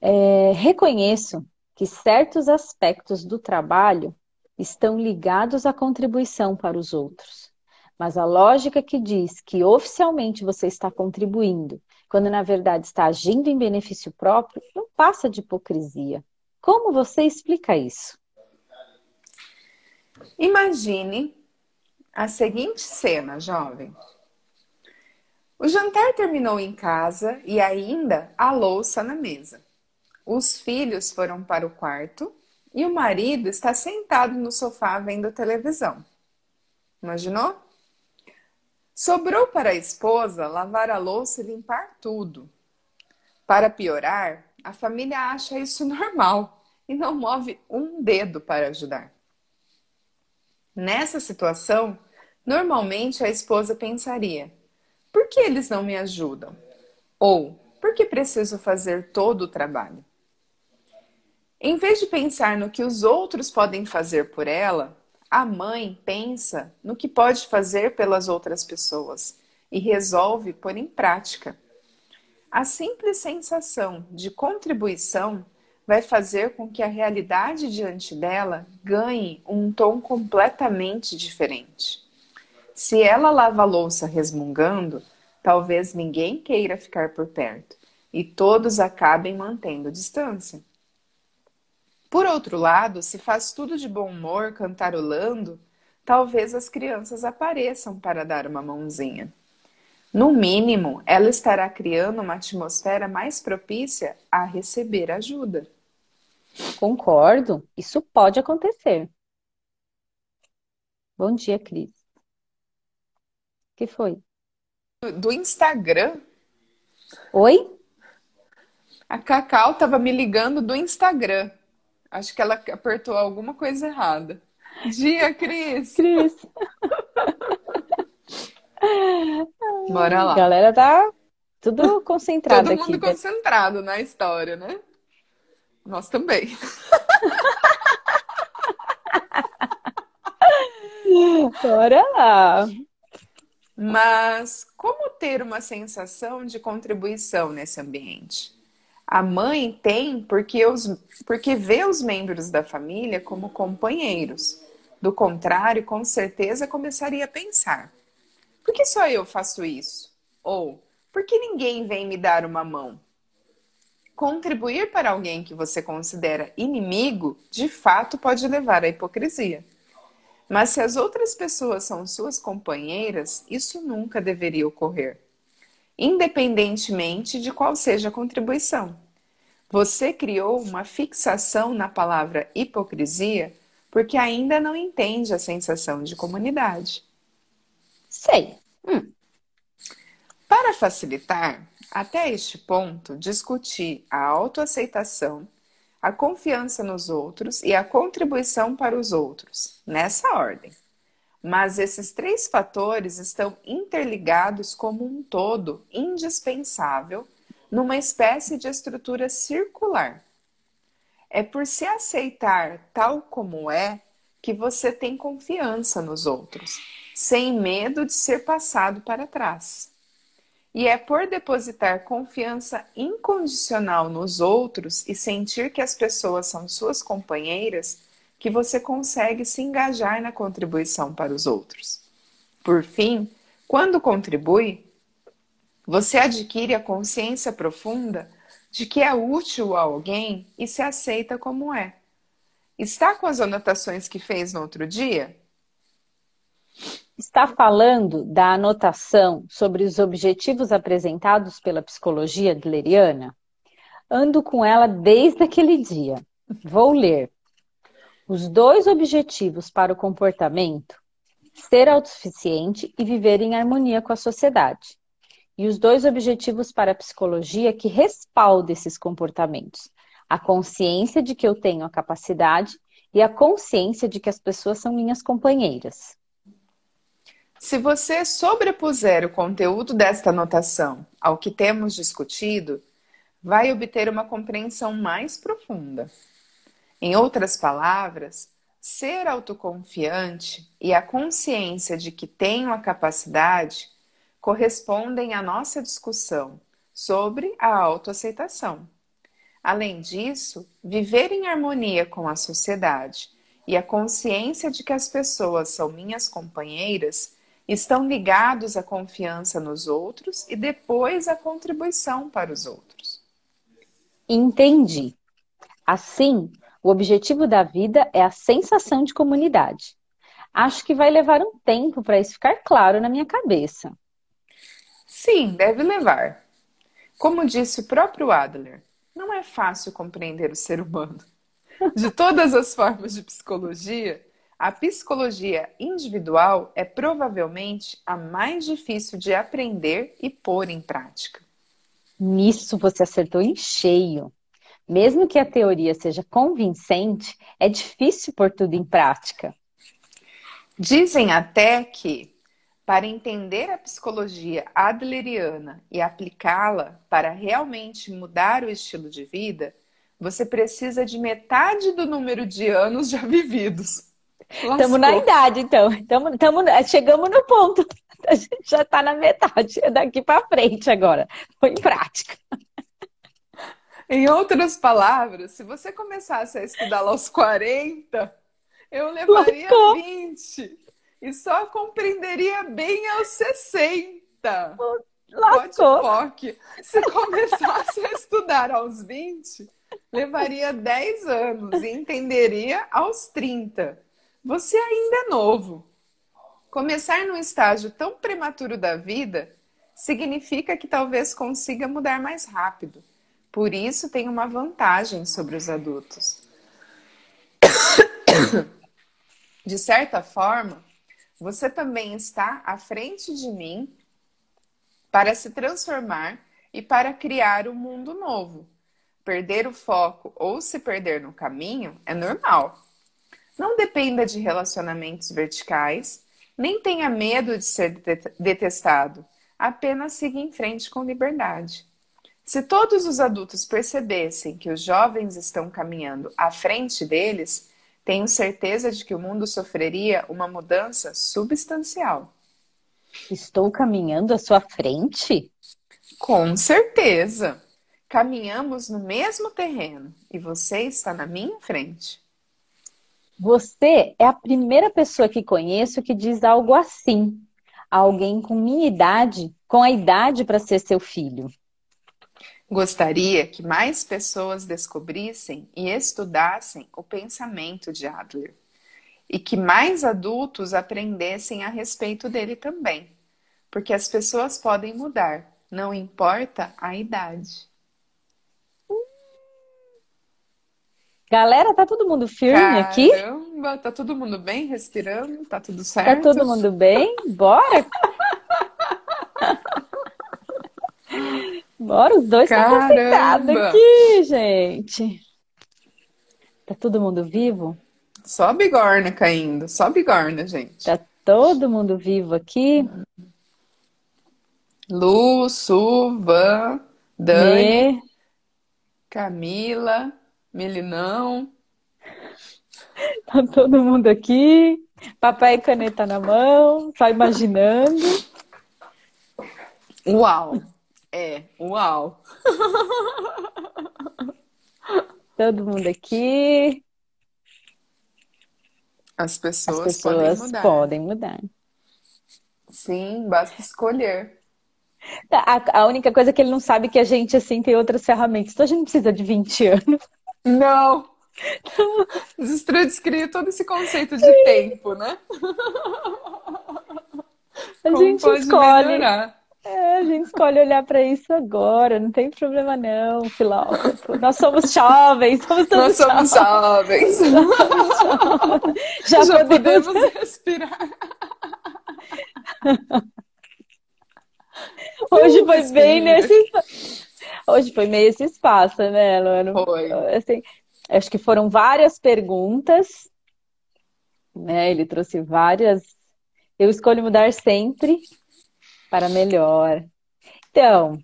É, reconheço que certos aspectos do trabalho estão ligados à contribuição para os outros. Mas a lógica que diz que oficialmente você está contribuindo, quando na verdade está agindo em benefício próprio, não passa de hipocrisia. Como você explica isso? Imagine a seguinte cena, jovem. O jantar terminou em casa e ainda há louça na mesa. Os filhos foram para o quarto e o marido está sentado no sofá vendo televisão. Imaginou? Sobrou para a esposa lavar a louça e limpar tudo. Para piorar, a família acha isso normal e não move um dedo para ajudar. Nessa situação, normalmente a esposa pensaria: por que eles não me ajudam? Ou por que preciso fazer todo o trabalho? Em vez de pensar no que os outros podem fazer por ela, a mãe pensa no que pode fazer pelas outras pessoas e resolve pôr em prática. A simples sensação de contribuição vai fazer com que a realidade diante dela ganhe um tom completamente diferente. Se ela lava a louça resmungando, talvez ninguém queira ficar por perto e todos acabem mantendo distância. Por outro lado, se faz tudo de bom humor, cantarolando, talvez as crianças apareçam para dar uma mãozinha. No mínimo, ela estará criando uma atmosfera mais propícia a receber ajuda. Concordo, isso pode acontecer. Bom dia, Cris. O que foi? Do Instagram? Oi? A Cacau estava me ligando do Instagram. Acho que ela apertou alguma coisa errada. Dia, Cris. Cris. Bora lá. A galera tá tudo concentrado Todo mundo aqui. concentrado na história, né? Nós também. Bora lá. Mas como ter uma sensação de contribuição nesse ambiente? A mãe tem porque, os, porque vê os membros da família como companheiros. Do contrário, com certeza começaria a pensar: por que só eu faço isso? Ou por que ninguém vem me dar uma mão? Contribuir para alguém que você considera inimigo, de fato, pode levar à hipocrisia. Mas se as outras pessoas são suas companheiras, isso nunca deveria ocorrer, independentemente de qual seja a contribuição. Você criou uma fixação na palavra hipocrisia porque ainda não entende a sensação de comunidade. Sei. Hum. Para facilitar, até este ponto, discuti a autoaceitação, a confiança nos outros e a contribuição para os outros, nessa ordem. Mas esses três fatores estão interligados como um todo indispensável numa espécie de estrutura circular. É por se aceitar tal como é que você tem confiança nos outros, sem medo de ser passado para trás. E é por depositar confiança incondicional nos outros e sentir que as pessoas são suas companheiras que você consegue se engajar na contribuição para os outros. Por fim, quando contribui, você adquire a consciência profunda de que é útil a alguém e se aceita como é. Está com as anotações que fez no outro dia? Está falando da anotação sobre os objetivos apresentados pela psicologia adleriana? Ando com ela desde aquele dia. Vou ler. Os dois objetivos para o comportamento: ser autossuficiente e viver em harmonia com a sociedade. E os dois objetivos para a psicologia que respaldam esses comportamentos: a consciência de que eu tenho a capacidade e a consciência de que as pessoas são minhas companheiras. Se você sobrepuser o conteúdo desta anotação ao que temos discutido, vai obter uma compreensão mais profunda. Em outras palavras, ser autoconfiante e a consciência de que tenho a capacidade correspondem à nossa discussão sobre a autoaceitação. Além disso, viver em harmonia com a sociedade e a consciência de que as pessoas são minhas companheiras estão ligados à confiança nos outros e depois à contribuição para os outros. Entendi. Assim, o objetivo da vida é a sensação de comunidade. Acho que vai levar um tempo para isso ficar claro na minha cabeça. Sim, deve levar. Como disse o próprio Adler, não é fácil compreender o ser humano. De todas as formas de psicologia, a psicologia individual é provavelmente a mais difícil de aprender e pôr em prática. Nisso você acertou em cheio. Mesmo que a teoria seja convincente, é difícil pôr tudo em prática. Dizem até que, para entender a psicologia adleriana e aplicá-la para realmente mudar o estilo de vida, você precisa de metade do número de anos já vividos. Estamos na idade, então. Tamo, tamo, chegamos no ponto. A gente já está na metade. É daqui para frente agora. Foi em prática. Em outras palavras, se você começasse a estudar aos 40, eu levaria Lascou. 20 e só compreenderia bem aos 60. Lascou. Pode, Se começasse a estudar aos 20, levaria 10 anos e entenderia aos 30. Você ainda é novo. Começar num estágio tão prematuro da vida significa que talvez consiga mudar mais rápido. Por isso tem uma vantagem sobre os adultos. De certa forma, você também está à frente de mim para se transformar e para criar um mundo novo. Perder o foco ou se perder no caminho é normal. Não dependa de relacionamentos verticais, nem tenha medo de ser detestado. Apenas siga em frente com liberdade. Se todos os adultos percebessem que os jovens estão caminhando à frente deles, tenho certeza de que o mundo sofreria uma mudança substancial. Estou caminhando à sua frente? Com certeza. Caminhamos no mesmo terreno e você está na minha frente. Você é a primeira pessoa que conheço que diz algo assim. Alguém com minha idade, com a idade para ser seu filho. Gostaria que mais pessoas descobrissem e estudassem o pensamento de Adler e que mais adultos aprendessem a respeito dele também, porque as pessoas podem mudar, não importa a idade. Galera, tá todo mundo firme Caramba, aqui? Tá todo mundo bem, respirando? Tá tudo certo? Tá todo mundo bem? Bora? Bora, os dois estão concentrados aqui, gente. Tá todo mundo vivo? Só bigorna caindo, só bigorna, gente. Tá todo mundo vivo aqui? Lu, Su, Van, Dani, Me... Camila. Melinão. Tá todo mundo aqui. Papai e caneta na mão, só imaginando. Uau! É, uau! Todo mundo aqui. As pessoas, As pessoas podem mudar. Podem mudar. Sim, basta escolher. A, a, única coisa é que ele não sabe que a gente, assim, tem outras ferramentas. Então a gente não precisa de 20 anos. Não. Criam todo esse conceito de tempo, né? A Como gente escolhe. É, a gente escolhe olhar para isso agora, não tem problema não, filósofo. Nós somos jovens, somos Nós somos jovens. Nós somos jovens. Já, Já podemos... podemos respirar. Hoje foi bem nesse Hoje foi meio esse espaço, né, Luana? Foi. Assim, acho que foram várias perguntas, né? Ele trouxe várias. Eu escolho mudar sempre para melhor. Então.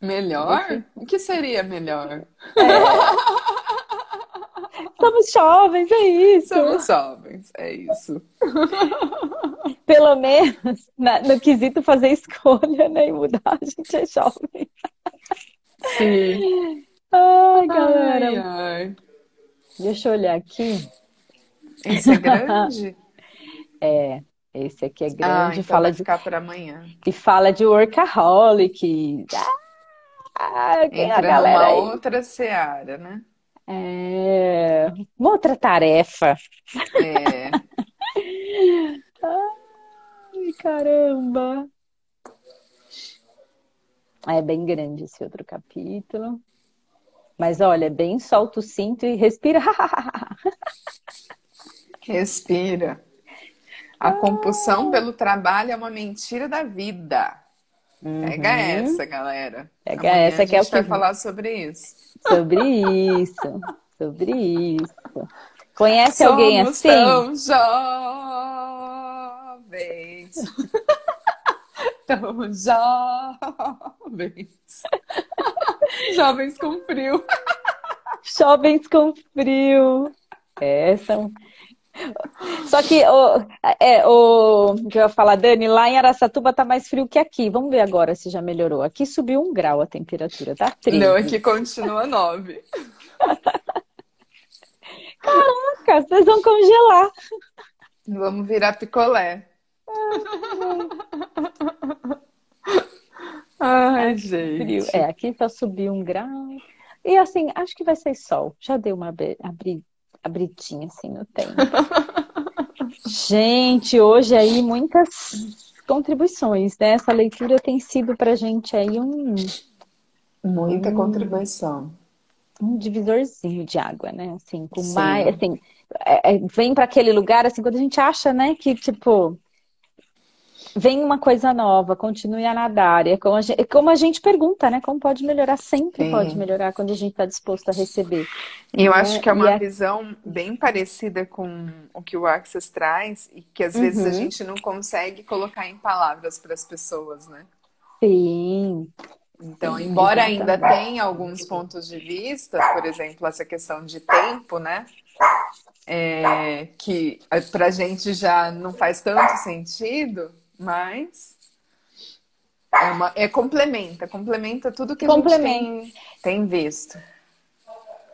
Melhor? Esse... O que seria melhor? É... Somos jovens, é isso. Somos jovens, é isso. Pelo menos na, no quesito fazer escolha né, e mudar, a gente é jovem. Sim. Ai, galera. Ai, ai. Deixa eu olhar aqui. Esse é grande? é, esse aqui é grande. Ah, então fala vai ficar de... para amanhã. E fala de workaholic. Ah, Entra a galera numa aí. outra seara, né? É... Uma outra tarefa. É. Ai, caramba. É bem grande esse outro capítulo. Mas olha, bem solta o cinto e respira. Respira. A compulsão pelo trabalho é uma mentira da vida. Pega Uhum. essa, galera. Pega Amanhã essa a que é o vai que- falar sobre isso. Sobre isso. Sobre isso. Conhece alguém Somos assim? tão jovens. tão jovens. jovens com frio. Jovens com frio. É, são. Só que o, é, o que eu ia falar, Dani, lá em Araçatuba tá mais frio que aqui. Vamos ver agora se já melhorou. Aqui subiu um grau a temperatura, tá 13. Não, aqui continua nove. Caraca, vocês vão congelar. Vamos virar picolé. Ai, Frio. gente. É, aqui só subiu um grau. E assim, acho que vai ser sol. Já deu uma abri- abri- abridinha assim no tempo. Gente, hoje aí muitas contribuições, né? Essa leitura tem sido pra gente aí um, Muita Hum. contribuição. um divisorzinho de água, né? Assim, com mais, assim, é- é, vem para aquele lugar assim quando a gente acha, né, que tipo vem uma coisa nova, continue a nadar. É como a gente, é como a gente pergunta, né? Como pode melhorar? Sempre Sim. pode melhorar quando a gente está disposto a receber. E eu né? acho que é E uma é- visão bem parecida com o que o Access traz e que às vezes a Uhum. gente não consegue colocar em palavras para as pessoas, né? Sim, Então, embora ainda Exatamente. tenha alguns pontos de vista, por exemplo, essa questão de tempo, né? É, que pra gente já não faz tanto sentido, mas é, uma, é complementa, complementa tudo que a Complementa. gente tem, tem visto.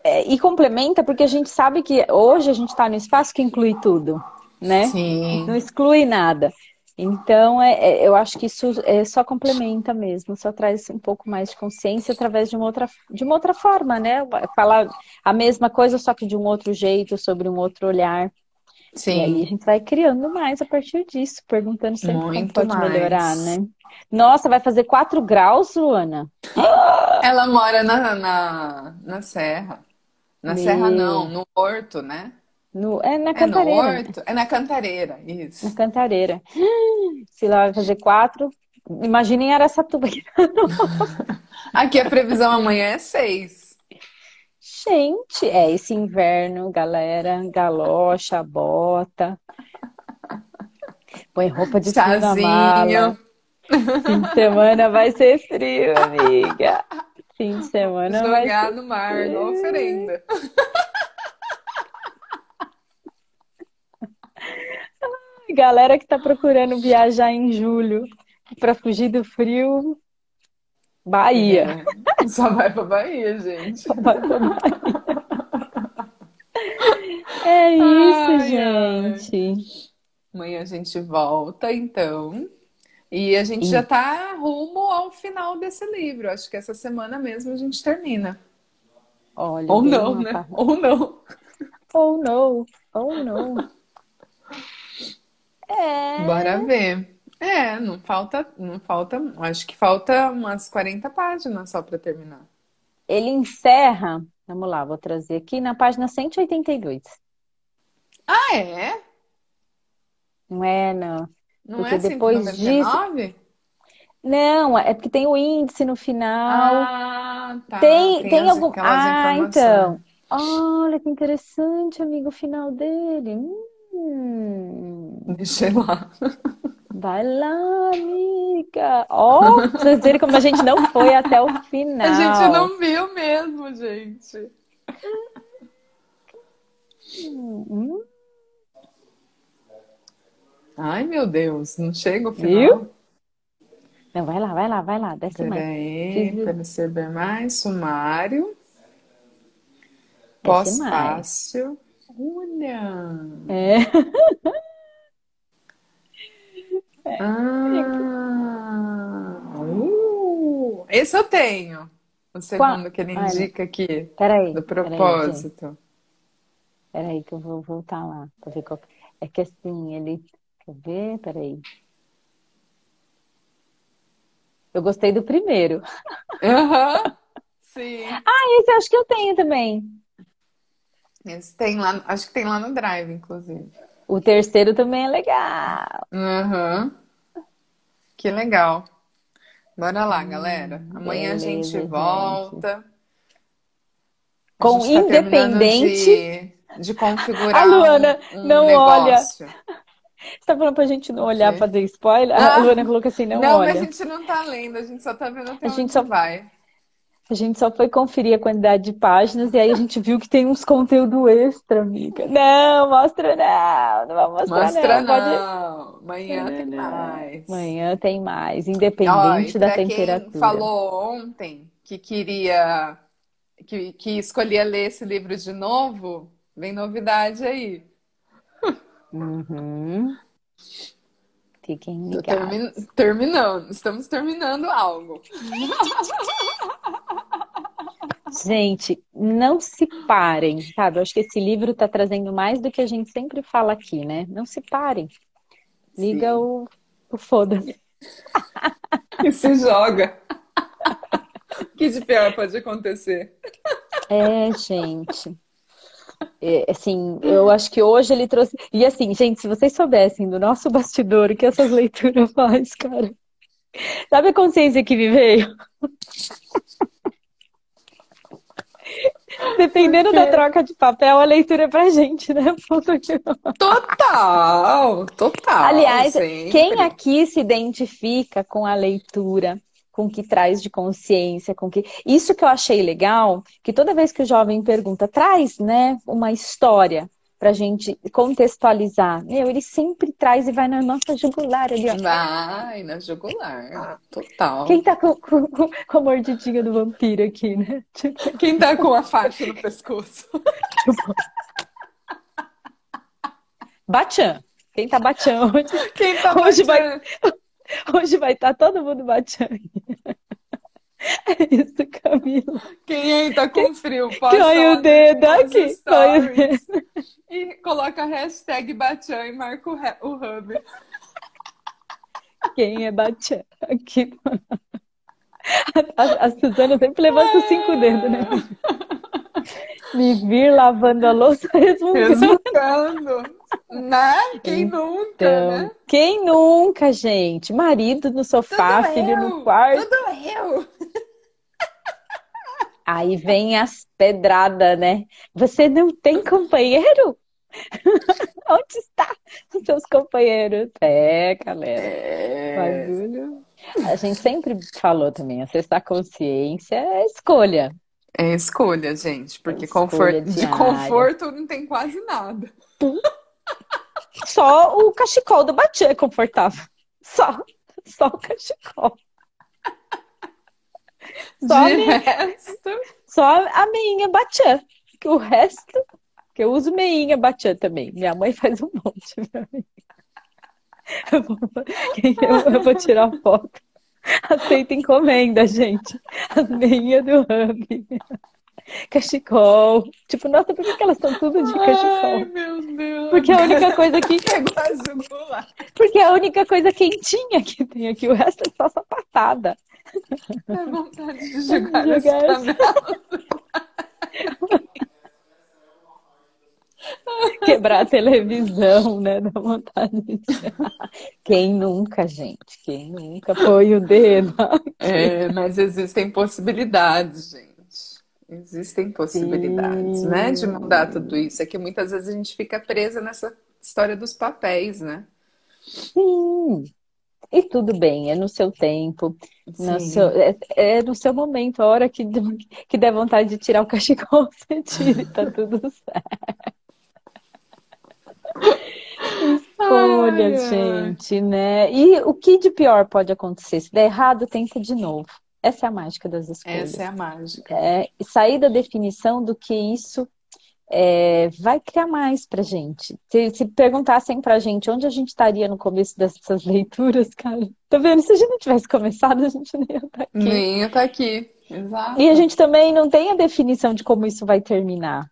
É, e complementa porque a gente sabe que hoje a gente está no espaço que inclui tudo, né? Sim. Não exclui nada. Então, é, é, eu acho que isso é, só complementa mesmo, só traz um pouco mais de consciência através de uma outra, de uma outra forma, né? Falar a mesma coisa, só que de um outro jeito, sobre um outro olhar. E aí a Sim. gente vai criando mais a partir disso, perguntando sempre como Muito pode mais. melhorar, né? Nossa, vai fazer 4 graus, Luana? Ela mora na, na, na serra. Na Meu. serra não, no horto, né? No, é na É no Cantareira. horto, é na cantareira, isso. Na Cantareira. Se lá vai fazer 4, imagina em Araçatuba. Aqui a previsão amanhã é seis. Gente, é esse inverno, galera, galocha, bota. Põe roupa de frio na mala. Fim de semana vai ser frio, amiga. Fim de semana vai Jogar no mar, na oferenda. Galera que tá procurando viajar em julho para fugir do frio, Bahia. É. Só vai pra Bahia, gente. Vai pra Bahia. É isso, Ai, ai. gente. Amanhã a gente volta, então. E a gente já tá rumo ao final desse livro. Acho que essa semana mesmo a gente termina. Olha, Ou não, né? Ou não. Oh, não. Oh, não. É. Bora ver. É, não falta, não falta, acho que falta umas 40 páginas só para terminar. Ele encerra, vamos lá, vou trazer aqui na página 182. Ah, é? Não é, não. Não Porque é depois 199? Não, é porque tem o índice no final. Ah, tá. tem, tem as- algum. Ah, então. Olha que interessante, amigo, o final dele. Hum, Deixei lá. vai lá, amiga. Ó, pra vocês verem como a gente não foi até o final. A gente não viu mesmo, gente. Hum, Ai, meu Deus, não chega o final. Viu? Não, vai lá, vai lá, vai lá, desce mais. Peraí, para receber mais sumário. Pós-fácil. Olha! É. Ah, uh, esse eu tenho. O segundo Qual? que ele indica aqui. Peraí. Do propósito. Peraí, peraí, que eu vou voltar lá. Pra ver qual... É que assim, ele. Quer ver? Peraí. Eu gostei do primeiro. Aham. Uhum. Sim. Ah, esse eu acho que eu tenho também. Esse tem lá, acho que tem lá no Drive, inclusive. O terceiro também é legal. Uhum. Que legal. Bora lá, galera. Hum, Amanhã Beleza, a gente volta. Com a gente tá independente de, de, configurar. A Luana um, um não negócio. olha. Você tá falando pra gente não olhar pra fazer spoiler? Ah, a Luana colocou assim, não, não olha. Não, mas a gente não tá lendo, a gente só tá vendo até a gente só vai. A gente só foi conferir a quantidade de páginas e aí a gente viu que tem uns conteúdo extra, amiga. Não, mostra não, não vai mostrar mostra não. não. Pode... Amanhã tem mais. Amanhã tem mais, independente Ó, da temperatura. Quem falou ontem que queria, que, que escolhia ler esse livro de novo, vem novidade aí. Uhum. Fiquem ligados. Termin... Terminando, estamos terminando algo. Gente, não se parem, sabe? Eu acho que esse livro está trazendo mais do que a gente sempre fala aqui, né? Não se parem. Liga o, o foda-se. E se joga. O que de pior pode acontecer? É, gente. É, assim, eu acho que hoje ele trouxe. E assim, gente, se vocês soubessem do nosso bastidor o que essas leituras faz, cara. Sabe a consciência que me veio? Dependendo Porque... da troca de papel, a leitura é pra gente, né? Total, total. Aliás, sempre. quem aqui se identifica com a leitura? com que traz de consciência, com que isso que eu achei legal, que toda vez que o jovem pergunta, traz, né, uma história pra gente contextualizar. Meu, ele sempre traz e vai na nossa jugular ali, ó. Vai, na jugular. Total. Quem tá com, com, com a mordidinha do vampiro aqui, né? Tipo... Quem tá com a faixa no pescoço? Bachan. Quem tá Bachan hoje? Quem tá hoje vai Hoje vai estar tá todo mundo Bachan. É isso, Camila. Quem aí tá com frio? Posta põe o dedo aqui. Põe o dedo. E coloca a hashtag Bachan e marca o, o hub. Quem é Bachan? Aqui. A, a Suzana sempre levanta os cinco dedos, né? Me vir lavando a louça resmungando. Resmungando. Né? Quem então, nunca, né? Quem nunca, gente? Marido no sofá, tudo filho eu, no quarto. Tudo eu. Aí vem as pedradas, né? Você não tem companheiro? Onde está os seus companheiros? É, galera. É. Bagulho. A gente sempre falou também, acessar consciência é escolha. É escolha, gente, porque é escolha de conforto não tem quase nada. Só o cachecol do Batian é confortável. Só, só o cachecol. Só de a resto. Só a meinha Batian. Que o resto, que eu uso meinha Batian também. Minha mãe faz um monte pra mim. Eu vou, eu vou tirar foto. Aceita encomenda, gente. As meinhas do Hub. Cachecol. Tipo, nossa, por que elas estão tudo de cachecol? Ai, meu Deus. Porque a única coisa que. Porque é a única coisa quentinha que tem aqui. O resto é só sapatada. Dá vontade de jogar, jogar Quebrar a televisão, né? Dá vontade de... Quem nunca, gente? Quem nunca põe o dedo? É, mas existem possibilidades, gente. Existem possibilidades, Sim. né, de mudar tudo isso. É que muitas vezes a gente fica presa nessa história dos papéis, né? Sim. E tudo bem, é no seu tempo, no seu, é, é, no seu momento, a hora que, que der vontade de tirar o cachecol, você tira tá tudo certo. Escolha, ai, gente, né? E o que de pior pode acontecer? Se der errado, tenta de novo. Essa é a mágica das escolhas. Essa é a mágica. É, sair da definição do que isso é, vai criar mais pra gente. Se, se perguntassem pra gente onde a gente estaria no começo dessas leituras, cara, tá vendo? Se a gente não tivesse começado, a gente nem ia estar tá aqui. Nem ia estar tá aqui. Exato. E a gente também não tem a definição de como isso vai terminar.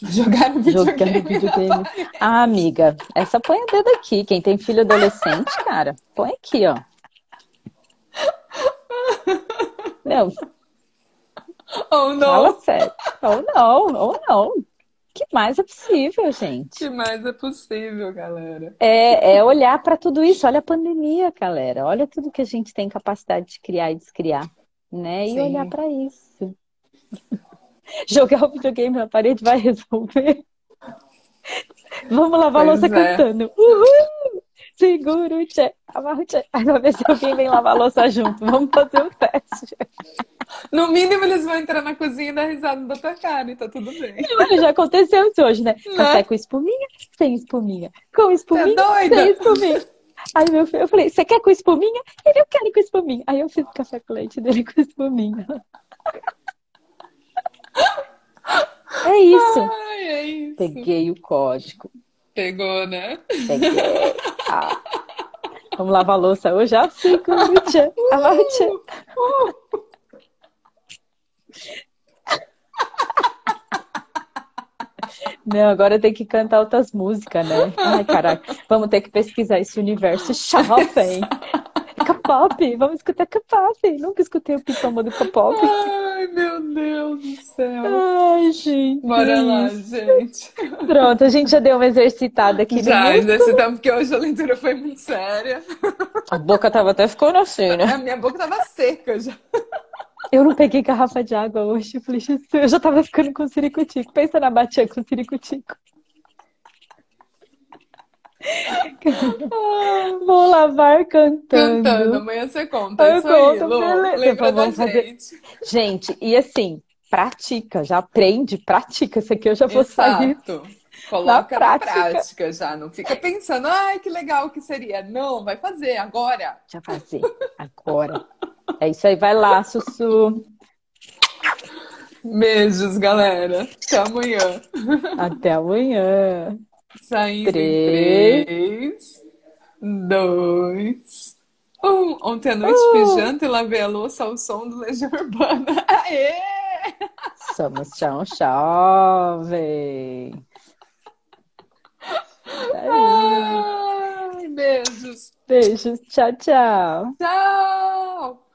Jogar no videogame. Videogame. Ah, amiga, essa põe o dedo aqui. Quem tem filho adolescente, cara, põe aqui, ó. Não, Ou não. fala sério. Ou não, ou não. O que mais é possível, O gente? que mais é possível, galera? É, é olhar para tudo isso. Olha a pandemia, galera. Olha tudo que a gente tem capacidade de criar e descriar, né? E Sim. olhar para isso. Jogar o videogame na parede vai resolver. Vamos lavar a Pois louça é. cantando. Uhul! Segura o tchê, amarra o tchê. Aí vai ver se alguém vem lavar a louça junto. Vamos fazer o teste. No mínimo, eles vão entrar na cozinha e dar risada da tua cara e tá tudo bem. Olha, já aconteceu isso hoje, né? Né? Café com espuminha, sem espuminha. Com espuminha, é sem espuminha. Aí meu filho, eu falei, você quer com espuminha? Ele, eu quero com espuminha. Aí eu fiz o café com leite dele com espuminha. É isso. Ai, é isso. Peguei o código. Pegou, né? Peguei. Ah. Vamos lavar a louça hoje? Ah, o tchê, amarra o tchê. Não, agora tem que cantar outras músicas, né? Ai, caraca. Vamos ter que pesquisar esse universo shopping. K-pop, vamos escutar K-pop. Nunca escutei o Pitoma do K-pop. Ai, meu Deus do céu. Ai, gente. Bora lá, gente. Pronto, a gente já deu uma exercitada aqui Já, tempo porque hoje a leitura foi muito séria. A boca tava até ficando assim, né? A minha boca tava seca já. Eu não peguei garrafa de água hoje. Eu falei, eu já tava ficando com ciricutico. Pensa na batia com ciricutico. Vou lavar cantando. Cantando, amanhã você conta. Eu Isso aí, conto, Lu. beleza. Lembra da Vamos fazer- gente. Gente, e assim, pratica, já aprende, pratica. Isso aqui eu já vou sair. Exato. Coloca Na na prática. prática já. Não fica pensando, ai, que legal que seria. Não, vai fazer agora. Já fazer agora. É isso aí, vai lá, Sussu. Beijos, galera. Até amanhã. Até amanhã. Saindo Três. em dois, um. Ontem à noite Uh. fiz janta e lavei a louça ao som do Legião Urbana. Aê! Somos tchau, jovem. Aí. Ai, beijos. Beijos, tchau, tchau. Tchau!